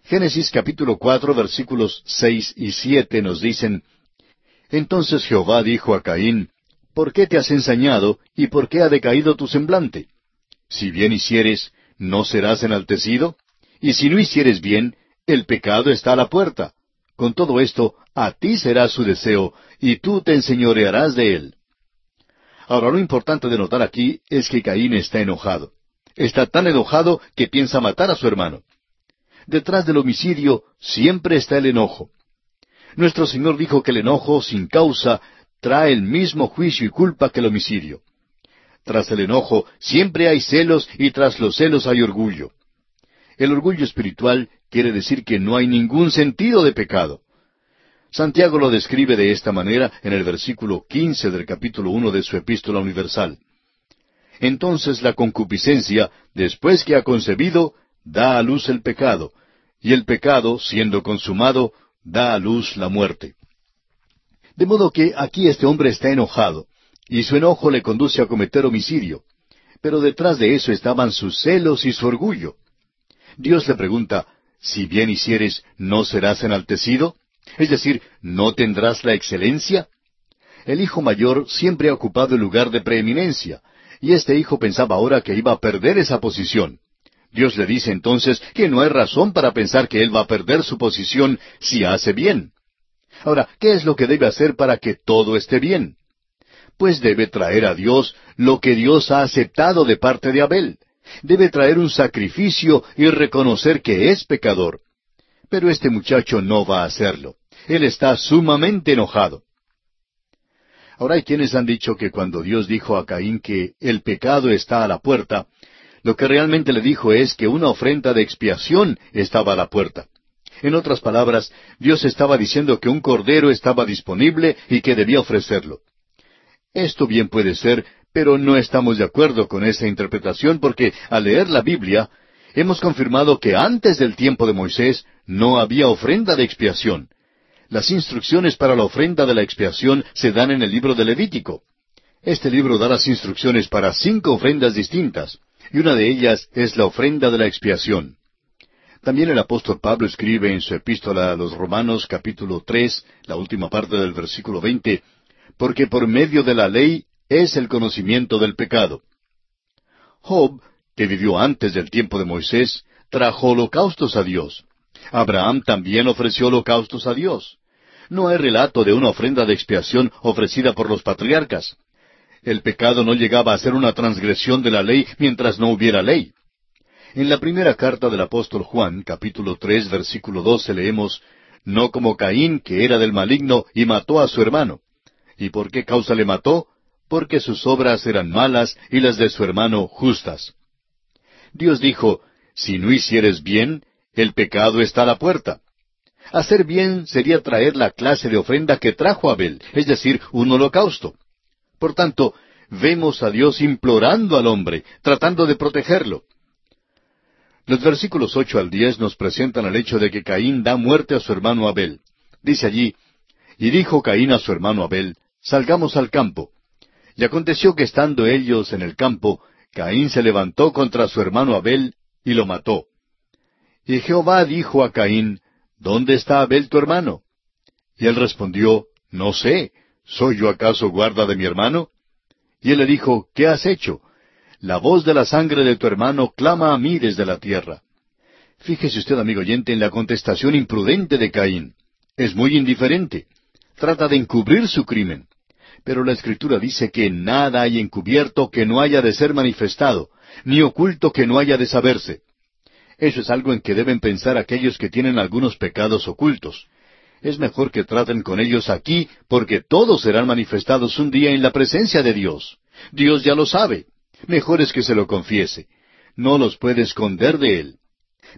Génesis capítulo cuatro versículos seis y siete nos dicen Entonces Jehová dijo a Caín, ¿Por qué te has ensañado y por qué ha decaído tu semblante? Si bien hicieres, ¿no serás enaltecido? Y si no hicieres bien, el pecado está a la puerta. Con todo esto, a ti será su deseo, y tú te enseñorearás de él. Ahora, lo importante de notar aquí es que Caín está enojado. Está tan enojado que piensa matar a su hermano. Detrás del homicidio siempre está el enojo. Nuestro Señor dijo que el enojo sin causa trae el mismo juicio y culpa que el homicidio. Tras el enojo siempre hay celos y tras los celos hay orgullo. El orgullo espiritual quiere decir que no hay ningún sentido de pecado. Santiago lo describe de esta manera en el versículo quince del capítulo uno de su Epístola Universal. Entonces la concupiscencia, después que ha concebido, da a luz el pecado, y el pecado, siendo consumado, da a luz la muerte. De modo que aquí este hombre está enojado, y su enojo le conduce a cometer homicidio. Pero detrás de eso estaban sus celos y su orgullo. Dios le pregunta, si bien hicieres, ¿no serás enaltecido? Es decir, ¿no tendrás la excelencia? El hijo mayor siempre ha ocupado el lugar de preeminencia, y este hijo pensaba ahora que iba a perder esa posición. Dios le dice entonces que no hay razón para pensar que él va a perder su posición si hace bien. Ahora, ¿qué es lo que debe hacer para que todo esté bien? Pues debe traer a Dios lo que Dios ha aceptado de parte de Abel. Debe traer un sacrificio y reconocer que es pecador. Pero este muchacho no va a hacerlo. Él está sumamente enojado. Ahora hay quienes han dicho que cuando Dios dijo a Caín que el pecado está a la puerta, lo que realmente le dijo es que una ofrenda de expiación estaba a la puerta. En otras palabras, Dios estaba diciendo que un cordero estaba disponible y que debía ofrecerlo. Esto bien puede ser, pero no estamos de acuerdo con esa interpretación porque al leer la Biblia hemos confirmado que antes del tiempo de Moisés no había ofrenda de expiación. Las instrucciones para la ofrenda de la expiación se dan en el libro de Levítico. Este libro da las instrucciones para cinco ofrendas distintas, y una de ellas es la ofrenda de la expiación. También el apóstol Pablo escribe en su epístola a los Romanos capítulo tres, la última parte del versículo veinte, porque por medio de la ley es el conocimiento del pecado. Job, que vivió antes del tiempo de Moisés, trajo holocaustos a Dios. Abraham también ofreció holocaustos a Dios. No hay relato de una ofrenda de expiación ofrecida por los patriarcas. El pecado no llegaba a ser una transgresión de la ley mientras no hubiera ley. En la primera carta del apóstol Juan, capítulo tres, versículo doce, leemos No como Caín, que era del maligno, y mató a su hermano. ¿Y por qué causa le mató? Porque sus obras eran malas y las de su hermano justas. Dios dijo, Si no hicieres bien, el pecado está a la puerta. Hacer bien sería traer la clase de ofrenda que trajo Abel, es decir, un holocausto. Por tanto, vemos a Dios implorando al hombre, tratando de protegerlo. Los versículos ocho al diez nos presentan el hecho de que Caín da muerte a su hermano Abel. Dice allí, Y dijo Caín a su hermano Abel, Salgamos al campo. Y aconteció que estando ellos en el campo, Caín se levantó contra su hermano Abel y lo mató. Y Jehová dijo a Caín, ¿Dónde está Abel tu hermano? Y él respondió, No sé, ¿soy yo acaso guarda de mi hermano? Y él le dijo, ¿qué has hecho? La voz de la sangre de tu hermano clama a mí desde la tierra. Fíjese usted, amigo oyente, en la contestación imprudente de Caín. Es muy indiferente. Trata de encubrir su crimen. Pero la Escritura dice que nada hay encubierto que no haya de ser manifestado, ni oculto que no haya de saberse. Eso es algo en que deben pensar aquellos que tienen algunos pecados ocultos. Es mejor que traten con ellos aquí, porque todos serán manifestados un día en la presencia de Dios. Dios ya lo sabe. Mejor es que se lo confiese. No los puede esconder de él.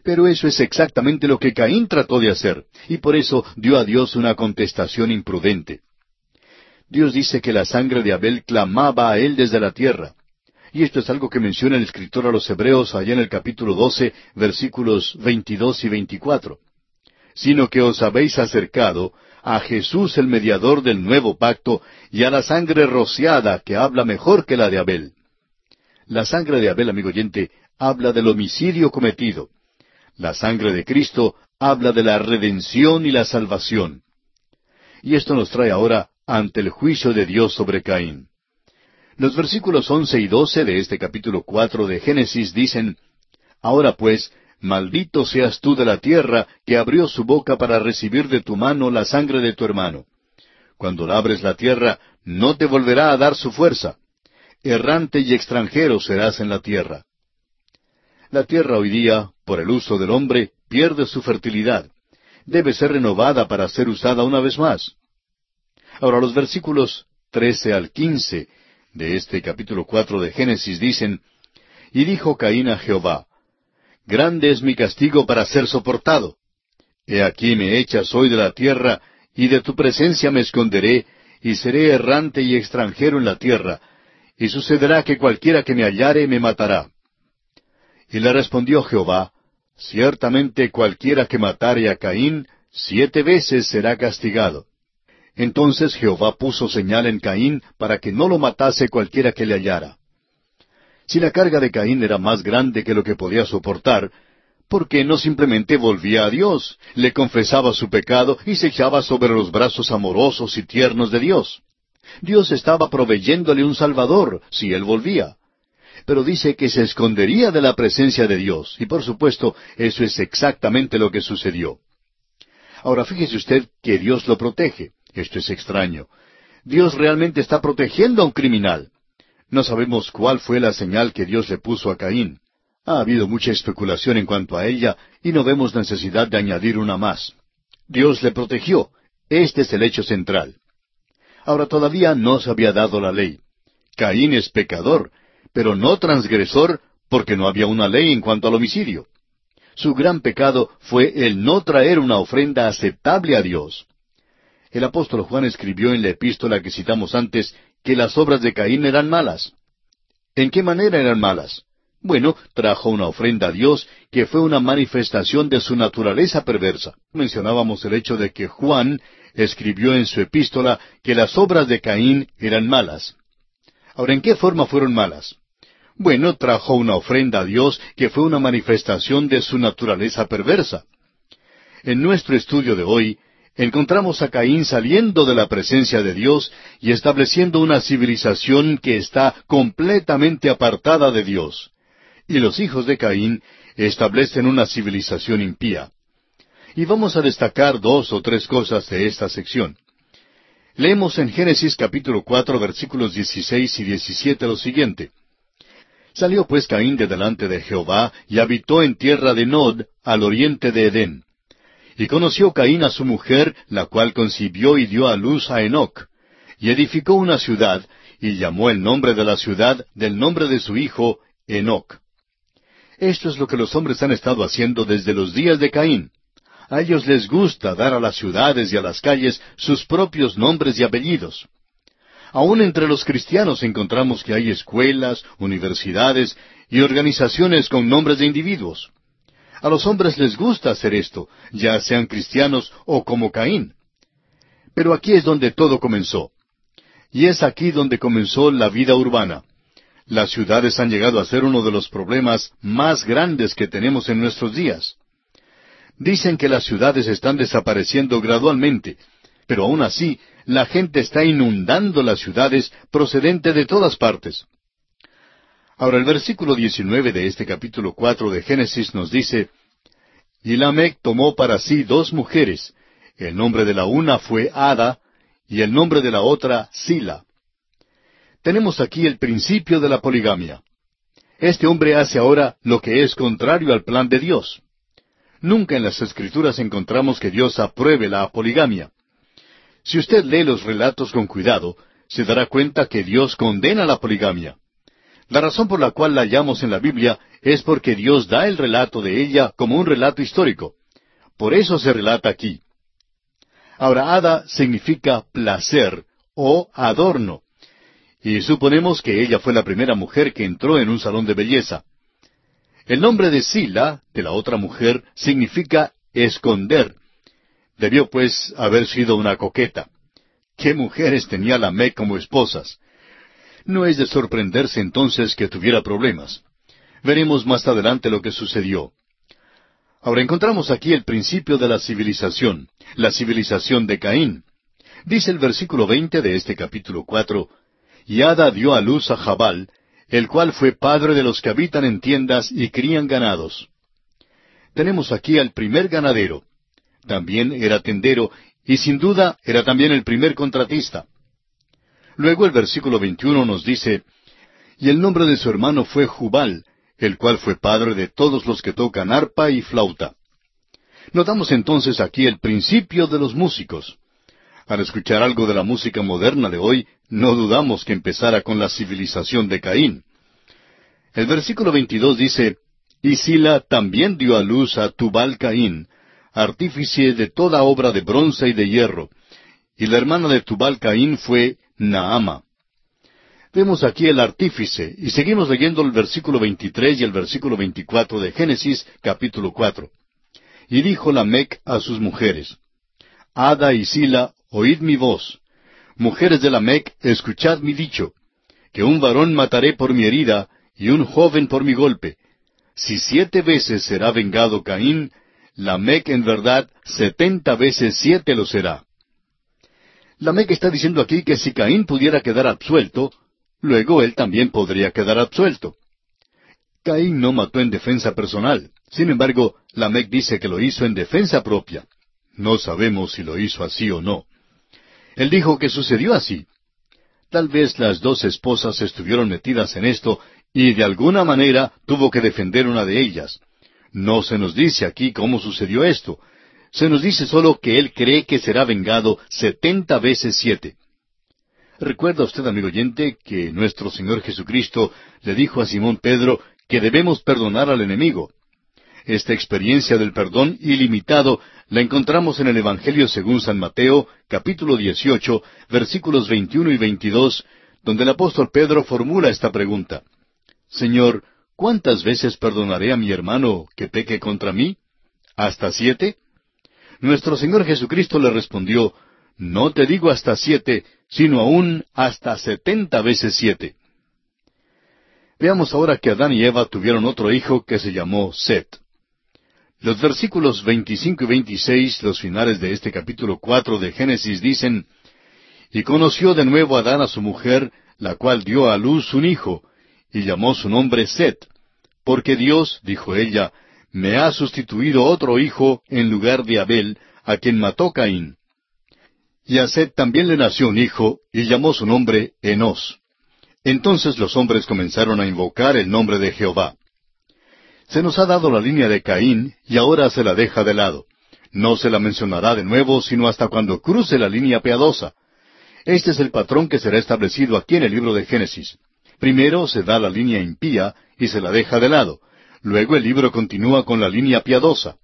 Pero eso es exactamente lo que Caín trató de hacer, y por eso dio a Dios una contestación imprudente. Dios dice que la sangre de Abel clamaba a él desde la tierra. Y esto es algo que menciona el escritor a los Hebreos allá en el capítulo 12, versículos 22 y 24. Sino que os habéis acercado a Jesús el mediador del nuevo pacto y a la sangre rociada que habla mejor que la de Abel. La sangre de Abel, amigo oyente, habla del homicidio cometido. La sangre de Cristo habla de la redención y la salvación. Y esto nos trae ahora ante el juicio de Dios sobre Caín. Los versículos once y doce de este capítulo cuatro de Génesis dicen, Ahora pues, maldito seas tú de la tierra que abrió su boca para recibir de tu mano la sangre de tu hermano. Cuando labres la tierra, no te volverá a dar su fuerza. Errante y extranjero serás en la tierra. La tierra hoy día, por el uso del hombre, pierde su fertilidad. Debe ser renovada para ser usada una vez más. Ahora los versículos trece al quince de este capítulo cuatro de Génesis dicen, Y dijo Caín a Jehová, Grande es mi castigo para ser soportado. He aquí me echas hoy de la tierra, y de tu presencia me esconderé, y seré errante y extranjero en la tierra, y sucederá que cualquiera que me hallare me matará. Y le respondió Jehová, Ciertamente cualquiera que matare a Caín, siete veces será castigado. Entonces Jehová puso señal en Caín para que no lo matase cualquiera que le hallara. Si la carga de Caín era más grande que lo que podía soportar, ¿por qué no simplemente volvía a Dios, le confesaba su pecado y se echaba sobre los brazos amorosos y tiernos de Dios? Dios estaba proveyéndole un Salvador si él volvía. Pero dice que se escondería de la presencia de Dios, y por supuesto eso es exactamente lo que sucedió. Ahora fíjese usted que Dios lo protege. Esto es extraño. Dios realmente está protegiendo a un criminal. No sabemos cuál fue la señal que Dios le puso a Caín. Ha habido mucha especulación en cuanto a ella y no vemos necesidad de añadir una más. Dios le protegió. Este es el hecho central. Ahora todavía no se había dado la ley. Caín es pecador, pero no transgresor porque no había una ley en cuanto al homicidio. Su gran pecado fue el no traer una ofrenda aceptable a Dios. El apóstol Juan escribió en la epístola que citamos antes que las obras de Caín eran malas. ¿En qué manera eran malas? Bueno, trajo una ofrenda a Dios que fue una manifestación de su naturaleza perversa. Mencionábamos el hecho de que Juan escribió en su epístola que las obras de Caín eran malas. Ahora, ¿en qué forma fueron malas? Bueno, trajo una ofrenda a Dios que fue una manifestación de su naturaleza perversa. En nuestro estudio de hoy encontramos a Caín saliendo de la presencia de Dios y estableciendo una civilización que está completamente apartada de Dios. y los hijos de Caín establecen una civilización impía. Y vamos a destacar dos o tres cosas de esta sección. Leemos en Génesis capítulo cuatro versículos dieciséis y diecisiete lo siguiente. Salió pues Caín de delante de Jehová y habitó en tierra de Nod, al oriente de Edén. Y conoció Caín a su mujer, la cual concibió y dio a luz a Enoc, y edificó una ciudad, y llamó el nombre de la ciudad del nombre de su hijo, Enoc. Esto es lo que los hombres han estado haciendo desde los días de Caín. A ellos les gusta dar a las ciudades y a las calles sus propios nombres y apellidos. Aún entre los cristianos encontramos que hay escuelas, universidades y organizaciones con nombres de individuos. A los hombres les gusta hacer esto, ya sean cristianos o como Caín. Pero aquí es donde todo comenzó. Y es aquí donde comenzó la vida urbana. Las ciudades han llegado a ser uno de los problemas más grandes que tenemos en nuestros días. Dicen que las ciudades están desapareciendo gradualmente, pero aún así la gente está inundando las ciudades procedente de todas partes. Ahora el versículo 19 de este capítulo 4 de Génesis nos dice, Y Lamec tomó para sí dos mujeres, el nombre de la una fue Ada, y el nombre de la otra Sila. Tenemos aquí el principio de la poligamia. Este hombre hace ahora lo que es contrario al plan de Dios. Nunca en las Escrituras encontramos que Dios apruebe la poligamia. Si usted lee los relatos con cuidado, se dará cuenta que Dios condena la poligamia. La razón por la cual la hallamos en la Biblia es porque Dios da el relato de ella como un relato histórico. Por eso se relata aquí. Ahora, Ada significa placer o adorno. Y suponemos que ella fue la primera mujer que entró en un salón de belleza. El nombre de Sila, de la otra mujer, significa esconder. Debió pues haber sido una coqueta. ¿Qué mujeres tenía la Me como esposas? No es de sorprenderse entonces que tuviera problemas. Veremos más adelante lo que sucedió. Ahora encontramos aquí el principio de la civilización, la civilización de Caín. Dice el versículo veinte de este capítulo cuatro, y Ada dio a luz a Jabal, el cual fue padre de los que habitan en tiendas y crían ganados. Tenemos aquí al primer ganadero. También era tendero y sin duda era también el primer contratista. Luego el versículo 21 nos dice, y el nombre de su hermano fue Jubal, el cual fue padre de todos los que tocan arpa y flauta. Notamos entonces aquí el principio de los músicos. Al escuchar algo de la música moderna de hoy, no dudamos que empezara con la civilización de Caín. El versículo 22 dice, Y Sila también dio a luz a Tubal Caín, artífice de toda obra de bronce y de hierro, y la hermana de Tubal Caín fue Naama. Vemos aquí el artífice, y seguimos leyendo el versículo 23 y el versículo 24 de Génesis capítulo 4. Y dijo Lamec a sus mujeres, Ada y Sila, oíd mi voz. Mujeres de Lamec, escuchad mi dicho, que un varón mataré por mi herida y un joven por mi golpe. Si siete veces será vengado Caín, Lamec en verdad setenta veces siete lo será. Lamec está diciendo aquí que si Caín pudiera quedar absuelto, luego él también podría quedar absuelto. Caín no mató en defensa personal. Sin embargo, Lamec dice que lo hizo en defensa propia. No sabemos si lo hizo así o no. Él dijo que sucedió así. Tal vez las dos esposas estuvieron metidas en esto y de alguna manera tuvo que defender una de ellas. No se nos dice aquí cómo sucedió esto. Se nos dice solo que él cree que será vengado setenta veces siete. ¿Recuerda usted, amigo oyente, que nuestro Señor Jesucristo le dijo a Simón Pedro que debemos perdonar al enemigo? Esta experiencia del perdón ilimitado la encontramos en el Evangelio según San Mateo, capítulo 18, versículos 21 y 22, donde el apóstol Pedro formula esta pregunta. Señor, ¿cuántas veces perdonaré a mi hermano que peque contra mí? ¿Hasta siete? Nuestro Señor Jesucristo le respondió, No te digo hasta siete, sino aún hasta setenta veces siete. Veamos ahora que Adán y Eva tuvieron otro hijo que se llamó Set. Los versículos 25 y 26, los finales de este capítulo 4 de Génesis dicen, Y conoció de nuevo Adán a su mujer, la cual dio a luz un hijo, y llamó su nombre Set, porque Dios, dijo ella, me ha sustituido otro hijo en lugar de Abel, a quien mató Caín. Y a Seth también le nació un hijo, y llamó su nombre Enos. Entonces los hombres comenzaron a invocar el nombre de Jehová. Se nos ha dado la línea de Caín, y ahora se la deja de lado. No se la mencionará de nuevo, sino hasta cuando cruce la línea piadosa. Este es el patrón que será establecido aquí en el libro de Génesis. Primero se da la línea impía y se la deja de lado. Luego el libro continúa con la línea piadosa.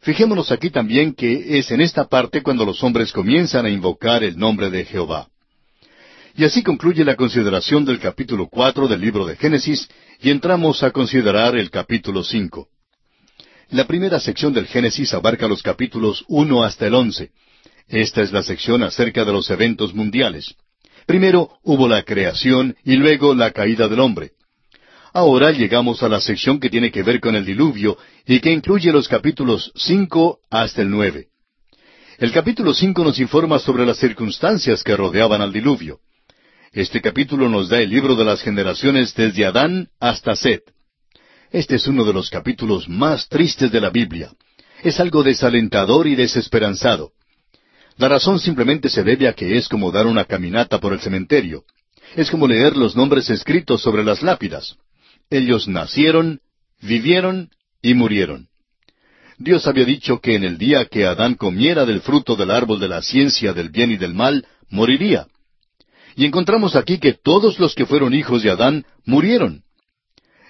Fijémonos aquí también que es en esta parte cuando los hombres comienzan a invocar el nombre de Jehová. Y así concluye la consideración del capítulo cuatro del libro de Génesis, y entramos a considerar el capítulo cinco. La primera sección del Génesis abarca los capítulos uno hasta el once. Esta es la sección acerca de los eventos mundiales. Primero hubo la creación y luego la caída del hombre. Ahora llegamos a la sección que tiene que ver con el diluvio y que incluye los capítulos cinco hasta el nueve. El capítulo cinco nos informa sobre las circunstancias que rodeaban al diluvio. Este capítulo nos da el libro de las generaciones desde Adán hasta Set. Este es uno de los capítulos más tristes de la Biblia. Es algo desalentador y desesperanzado. La razón simplemente se debe a que es como dar una caminata por el cementerio. Es como leer los nombres escritos sobre las lápidas. Ellos nacieron, vivieron y murieron. Dios había dicho que en el día que Adán comiera del fruto del árbol de la ciencia del bien y del mal, moriría. Y encontramos aquí que todos los que fueron hijos de Adán murieron.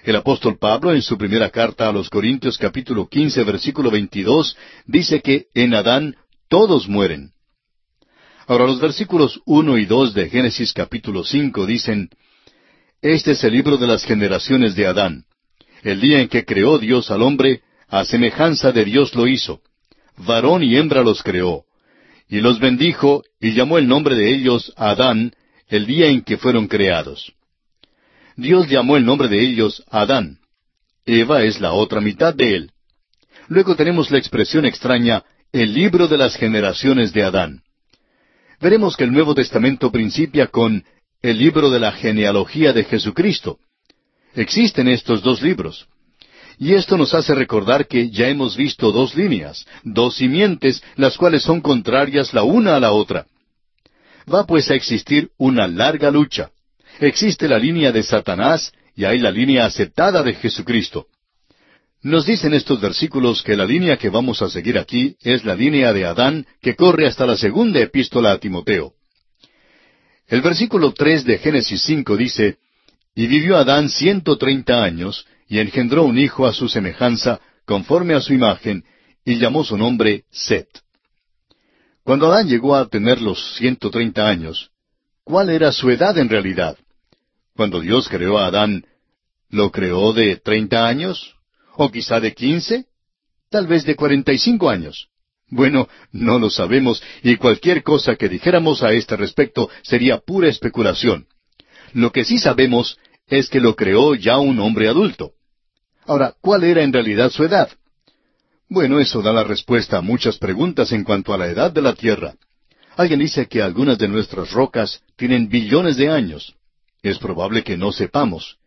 El apóstol Pablo en su primera carta a los Corintios capítulo quince versículo veintidós dice que en Adán todos mueren. Ahora los versículos uno y dos de Génesis capítulo cinco dicen este es el libro de las generaciones de Adán. El día en que creó Dios al hombre, a semejanza de Dios lo hizo. Varón y hembra los creó. Y los bendijo y llamó el nombre de ellos Adán el día en que fueron creados. Dios llamó el nombre de ellos Adán. Eva es la otra mitad de él. Luego tenemos la expresión extraña, el libro de las generaciones de Adán. Veremos que el Nuevo Testamento principia con el libro de la genealogía de Jesucristo. Existen estos dos libros. Y esto nos hace recordar que ya hemos visto dos líneas, dos simientes, las cuales son contrarias la una a la otra. Va pues a existir una larga lucha. Existe la línea de Satanás y hay la línea aceptada de Jesucristo. Nos dicen estos versículos que la línea que vamos a seguir aquí es la línea de Adán que corre hasta la segunda epístola a Timoteo. El versículo tres de Génesis cinco dice, Y vivió Adán ciento treinta años, y engendró un hijo a su semejanza, conforme a su imagen, y llamó su nombre Set. Cuando Adán llegó a tener los ciento treinta años, ¿cuál era su edad en realidad? Cuando Dios creó a Adán, ¿lo creó de treinta años? ¿O quizá de quince? Tal vez de cuarenta y cinco años. Bueno, no lo sabemos y cualquier cosa que dijéramos a este respecto sería pura especulación. Lo que sí sabemos es que lo creó ya un hombre adulto. Ahora, ¿cuál era en realidad su edad? Bueno, eso da la respuesta a muchas preguntas en cuanto a la edad de la Tierra. Alguien dice que algunas de nuestras rocas tienen billones de años. Es probable que no sepamos.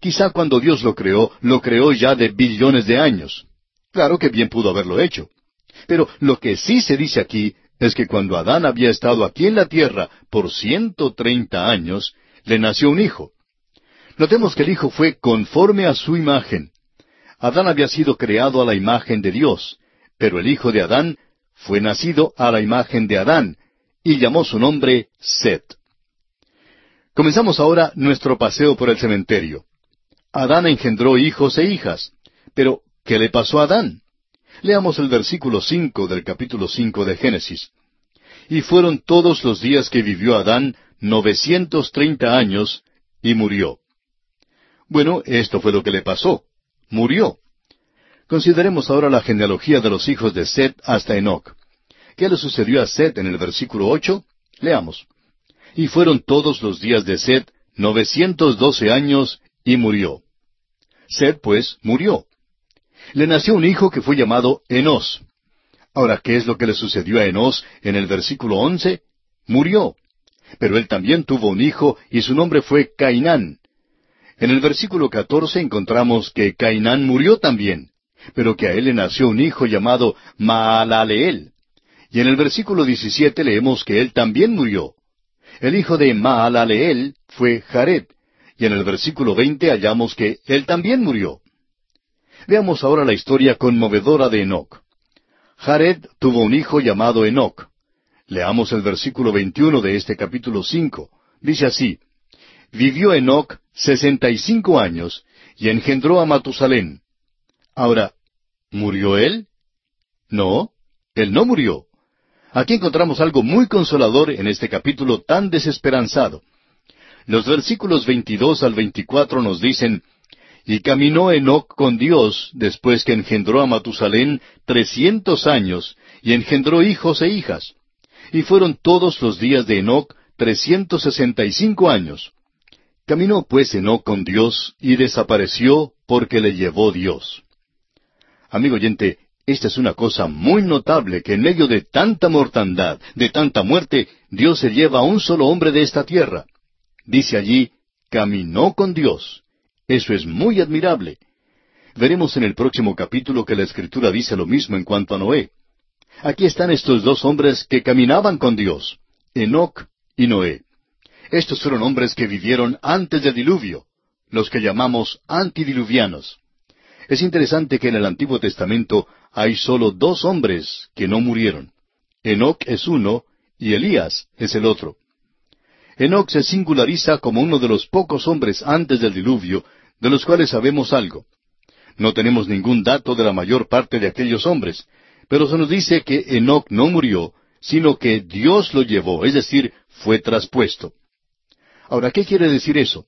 Quizá cuando Dios lo creó, lo creó ya de billones de años. Claro que bien pudo haberlo hecho. Pero lo que sí se dice aquí es que cuando Adán había estado aquí en la tierra por ciento treinta años, le nació un hijo. Notemos que el hijo fue conforme a su imagen. Adán había sido creado a la imagen de Dios, pero el hijo de Adán fue nacido a la imagen de Adán, y llamó su nombre Set. Comenzamos ahora nuestro paseo por el cementerio. Adán engendró hijos e hijas, pero ¿qué le pasó a Adán? Leamos el versículo cinco del capítulo cinco de Génesis. Y fueron todos los días que vivió Adán novecientos treinta años, y murió. Bueno, esto fue lo que le pasó. Murió. Consideremos ahora la genealogía de los hijos de Set hasta Enoch. ¿Qué le sucedió a Set en el versículo ocho? Leamos. Y fueron todos los días de Set novecientos doce años, y murió. Set, pues, murió le nació un hijo que fue llamado Enos. Ahora, ¿qué es lo que le sucedió a Enos en el versículo once? Murió. Pero él también tuvo un hijo y su nombre fue Cainán. En el versículo 14 encontramos que Cainán murió también, pero que a él le nació un hijo llamado Maalaleel. Y en el versículo 17 leemos que él también murió. El hijo de Maalaleel fue Jared, y en el versículo 20 hallamos que él también murió. Veamos ahora la historia conmovedora de Enoch. Jared tuvo un hijo llamado Enoch. Leamos el versículo 21 de este capítulo 5. Dice así, Vivió Enoch sesenta y cinco años y engendró a Matusalén. Ahora, ¿murió él? No, él no murió. Aquí encontramos algo muy consolador en este capítulo tan desesperanzado. Los versículos 22 al 24 nos dicen, Y caminó Enoc con Dios después que engendró a Matusalén trescientos años, y engendró hijos e hijas. Y fueron todos los días de Enoc trescientos sesenta y cinco años. Caminó pues Enoc con Dios y desapareció porque le llevó Dios. Amigo oyente, esta es una cosa muy notable que en medio de tanta mortandad, de tanta muerte, Dios se lleva a un solo hombre de esta tierra. Dice allí, caminó con Dios. Eso es muy admirable. Veremos en el próximo capítulo que la Escritura dice lo mismo en cuanto a Noé. Aquí están estos dos hombres que caminaban con Dios, Enoc y Noé. Estos fueron hombres que vivieron antes del diluvio, los que llamamos antidiluvianos. Es interesante que en el Antiguo Testamento hay solo dos hombres que no murieron. Enoc es uno y Elías es el otro. Enoc se singulariza como uno de los pocos hombres antes del diluvio de los cuales sabemos algo. No tenemos ningún dato de la mayor parte de aquellos hombres, pero se nos dice que Enoc no murió, sino que Dios lo llevó, es decir, fue traspuesto. Ahora, ¿qué quiere decir eso?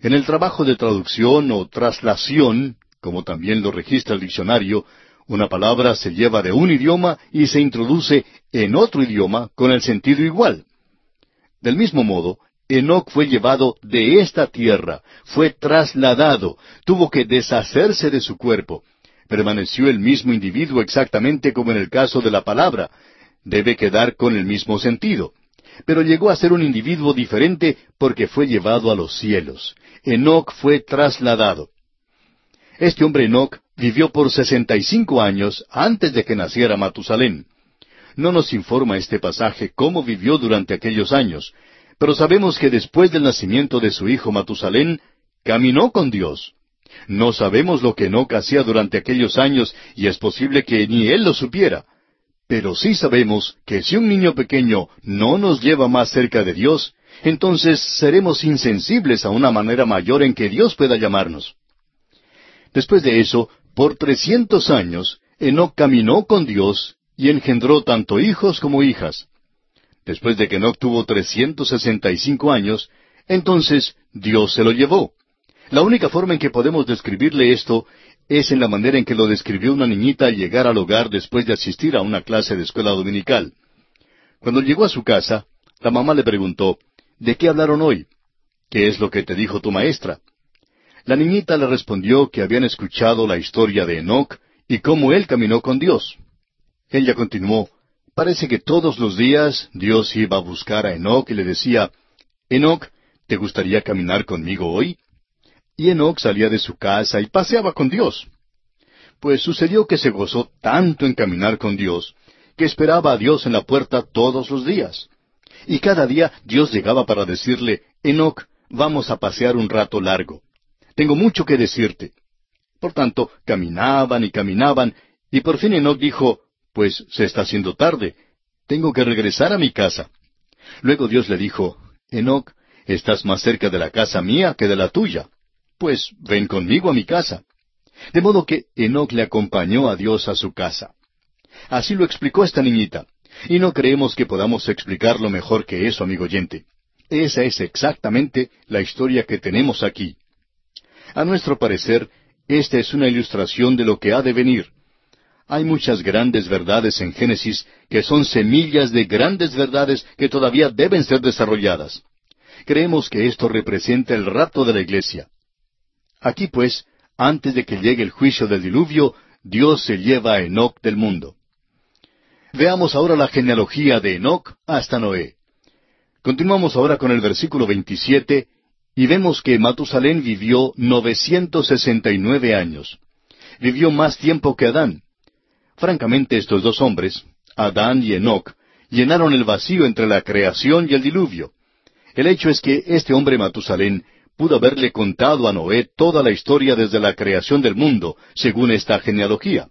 En el trabajo de traducción o traslación, como también lo registra el diccionario, una palabra se lleva de un idioma y se introduce en otro idioma con el sentido igual. Del mismo modo, Enoc fue llevado de esta tierra, fue trasladado, tuvo que deshacerse de su cuerpo. Permaneció el mismo individuo exactamente como en el caso de la palabra. Debe quedar con el mismo sentido. Pero llegó a ser un individuo diferente porque fue llevado a los cielos. Enoc fue trasladado. Este hombre Enoc vivió por sesenta y cinco años antes de que naciera Matusalén. No nos informa este pasaje cómo vivió durante aquellos años, pero sabemos que después del nacimiento de su hijo Matusalén, caminó con Dios. No sabemos lo que Enoch hacía durante aquellos años y es posible que ni él lo supiera. Pero sí sabemos que si un niño pequeño no nos lleva más cerca de Dios, entonces seremos insensibles a una manera mayor en que Dios pueda llamarnos. Después de eso, por trescientos años, Enoch caminó con Dios y engendró tanto hijos como hijas. Después de que Enoch tuvo trescientos sesenta y cinco años, entonces Dios se lo llevó. La única forma en que podemos describirle esto es en la manera en que lo describió una niñita al llegar al hogar después de asistir a una clase de escuela dominical. Cuando llegó a su casa, la mamá le preguntó, ¿De qué hablaron hoy? ¿Qué es lo que te dijo tu maestra? La niñita le respondió que habían escuchado la historia de Enoch y cómo él caminó con Dios. Ella continuó, parece que todos los días Dios iba a buscar a Enoch y le decía, Enoch, ¿te gustaría caminar conmigo hoy? Y Enoch salía de su casa y paseaba con Dios. Pues sucedió que se gozó tanto en caminar con Dios, que esperaba a Dios en la puerta todos los días. Y cada día Dios llegaba para decirle, Enoch, vamos a pasear un rato largo. Tengo mucho que decirte. Por tanto, caminaban y caminaban, y por fin Enoch dijo, pues se está haciendo tarde. Tengo que regresar a mi casa. Luego Dios le dijo, Enoch, estás más cerca de la casa mía que de la tuya. Pues ven conmigo a mi casa. De modo que Enoch le acompañó a Dios a su casa. Así lo explicó esta niñita. Y no creemos que podamos explicarlo mejor que eso, amigo oyente. Esa es exactamente la historia que tenemos aquí. A nuestro parecer, esta es una ilustración de lo que ha de venir. Hay muchas grandes verdades en Génesis que son semillas de grandes verdades que todavía deben ser desarrolladas. Creemos que esto representa el rapto de la iglesia. Aquí pues, antes de que llegue el juicio del diluvio, Dios se lleva a Enoc del mundo. Veamos ahora la genealogía de Enoc hasta Noé. Continuamos ahora con el versículo 27, y vemos que Matusalén vivió 969 años. Vivió más tiempo que Adán. Francamente, estos dos hombres, Adán y Enoch, llenaron el vacío entre la creación y el diluvio. El hecho es que este hombre Matusalén pudo haberle contado a Noé toda la historia desde la creación del mundo, según esta genealogía.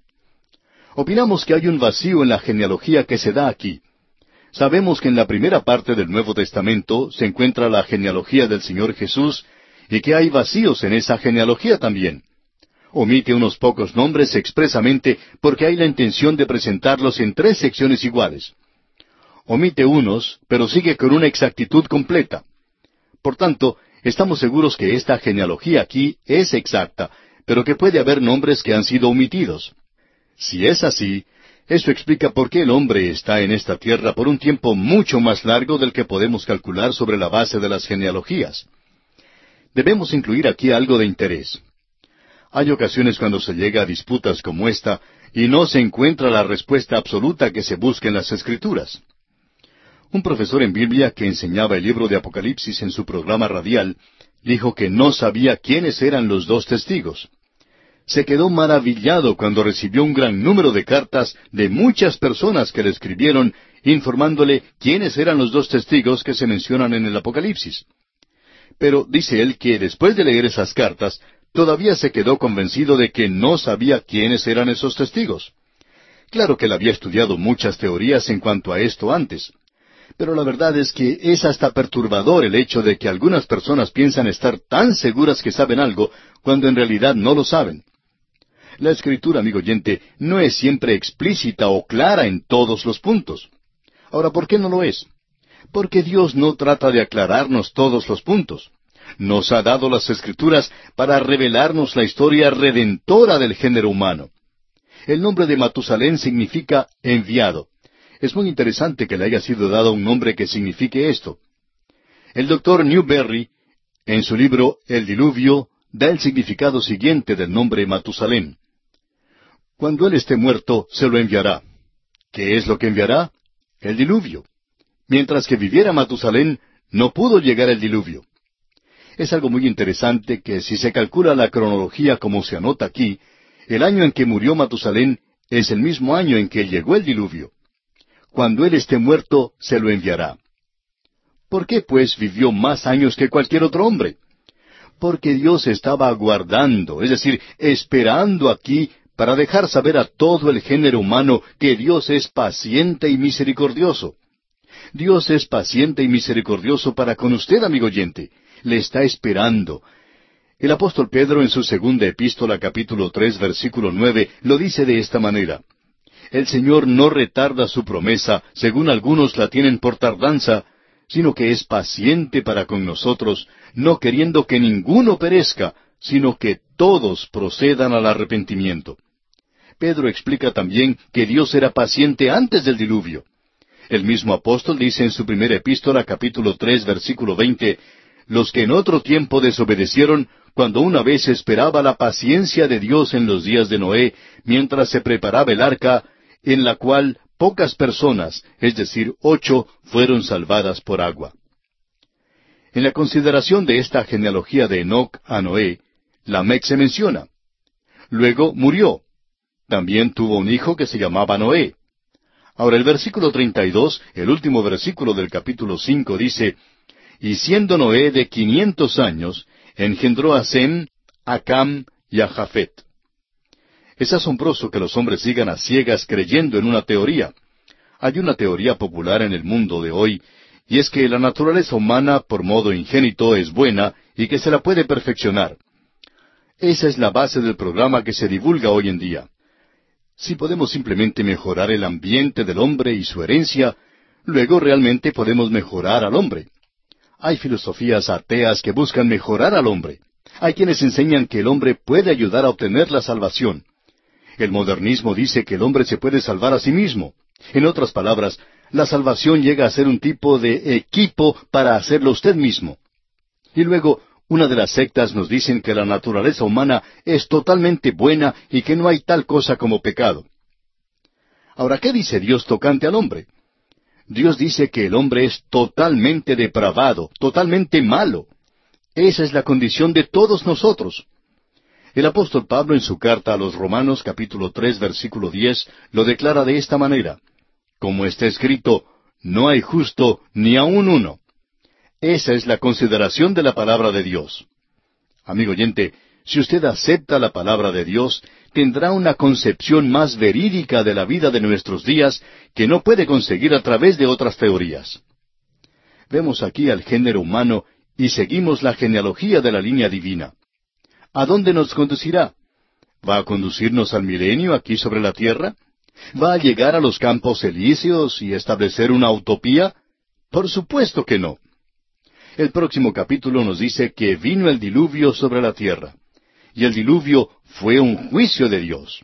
Opinamos que hay un vacío en la genealogía que se da aquí. Sabemos que en la primera parte del Nuevo Testamento se encuentra la genealogía del Señor Jesús y que hay vacíos en esa genealogía también. Omite unos pocos nombres expresamente porque hay la intención de presentarlos en tres secciones iguales omite unos, pero sigue con una exactitud completa. Por tanto, estamos seguros que esta genealogía aquí es exacta, pero que puede haber nombres que han sido omitidos. Si es así, eso explica por qué el hombre está en esta tierra por un tiempo mucho más largo del que podemos calcular sobre la base de las genealogías. Debemos incluir aquí algo de interés. Hay ocasiones cuando se llega a disputas como esta y no se encuentra la respuesta absoluta que se busca en las Escrituras. Un profesor en Biblia que enseñaba el libro de Apocalipsis en su programa radial dijo que no sabía quiénes eran los dos testigos. Se quedó maravillado cuando recibió un gran número de cartas de muchas personas que le escribieron informándole quiénes eran los dos testigos que se mencionan en el Apocalipsis. Pero dice él que después de leer esas cartas, todavía se quedó convencido de que no sabía quiénes eran esos testigos. Claro que él había estudiado muchas teorías en cuanto a esto antes, pero la verdad es que es hasta perturbador el hecho de que algunas personas piensan estar tan seguras que saben algo cuando en realidad no lo saben. La escritura, amigo oyente, no es siempre explícita o clara en todos los puntos. Ahora, ¿por qué no lo es? Porque Dios no trata de aclararnos todos los puntos. Nos ha dado las escrituras para revelarnos la historia redentora del género humano. El nombre de Matusalén significa enviado. Es muy interesante que le haya sido dado un nombre que signifique esto. El doctor Newberry, en su libro El Diluvio, da el significado siguiente del nombre Matusalén. Cuando él esté muerto, se lo enviará. ¿Qué es lo que enviará? El diluvio. Mientras que viviera Matusalén, no pudo llegar el diluvio. Es algo muy interesante que si se calcula la cronología como se anota aquí, el año en que murió Matusalén es el mismo año en que llegó el diluvio cuando él esté muerto, se lo enviará. ¿Por qué, pues, vivió más años que cualquier otro hombre? Porque Dios estaba aguardando, es decir, esperando aquí para dejar saber a todo el género humano que Dios es paciente y misericordioso. Dios es paciente y misericordioso para con usted, amigo oyente. Le está esperando. El apóstol Pedro en su segunda epístola capítulo tres versículo nueve lo dice de esta manera el Señor no retarda su promesa, según algunos la tienen por tardanza, sino que es paciente para con nosotros, no queriendo que ninguno perezca, sino que todos procedan al arrepentimiento. Pedro explica también que Dios era paciente antes del diluvio. El mismo apóstol dice en su primera epístola capítulo tres versículo veinte, los que en otro tiempo desobedecieron, cuando una vez esperaba la paciencia de Dios en los días de Noé, mientras se preparaba el arca, en la cual pocas personas, es decir, ocho, fueron salvadas por agua. En la consideración de esta genealogía de Enoch a Noé, Lamec se menciona. Luego murió. También tuvo un hijo que se llamaba Noé. Ahora el versículo 32, el último versículo del capítulo 5 dice, Y siendo Noé de quinientos años, engendró a Sem, a Cam y a Jafet. Es asombroso que los hombres sigan a ciegas creyendo en una teoría. Hay una teoría popular en el mundo de hoy, y es que la naturaleza humana por modo ingénito es buena y que se la puede perfeccionar. Esa es la base del programa que se divulga hoy en día. Si podemos simplemente mejorar el ambiente del hombre y su herencia, luego realmente podemos mejorar al hombre. Hay filosofías ateas que buscan mejorar al hombre. Hay quienes enseñan que el hombre puede ayudar a obtener la salvación. El modernismo dice que el hombre se puede salvar a sí mismo. En otras palabras, la salvación llega a ser un tipo de equipo para hacerlo usted mismo. Y luego, una de las sectas nos dicen que la naturaleza humana es totalmente buena y que no hay tal cosa como pecado. Ahora, ¿qué dice Dios tocante al hombre? Dios dice que el hombre es totalmente depravado, totalmente malo. Esa es la condición de todos nosotros. El apóstol Pablo en su carta a los Romanos capítulo tres versículo diez lo declara de esta manera. Como está escrito, no hay justo ni aun uno. Esa es la consideración de la palabra de Dios. Amigo oyente, si usted acepta la palabra de Dios, tendrá una concepción más verídica de la vida de nuestros días que no puede conseguir a través de otras teorías. Vemos aquí al género humano y seguimos la genealogía de la línea divina. ¿A dónde nos conducirá? ¿Va a conducirnos al milenio aquí sobre la tierra? ¿Va a llegar a los campos elíseos y establecer una utopía? Por supuesto que no. El próximo capítulo nos dice que vino el diluvio sobre la tierra. Y el diluvio fue un juicio de Dios.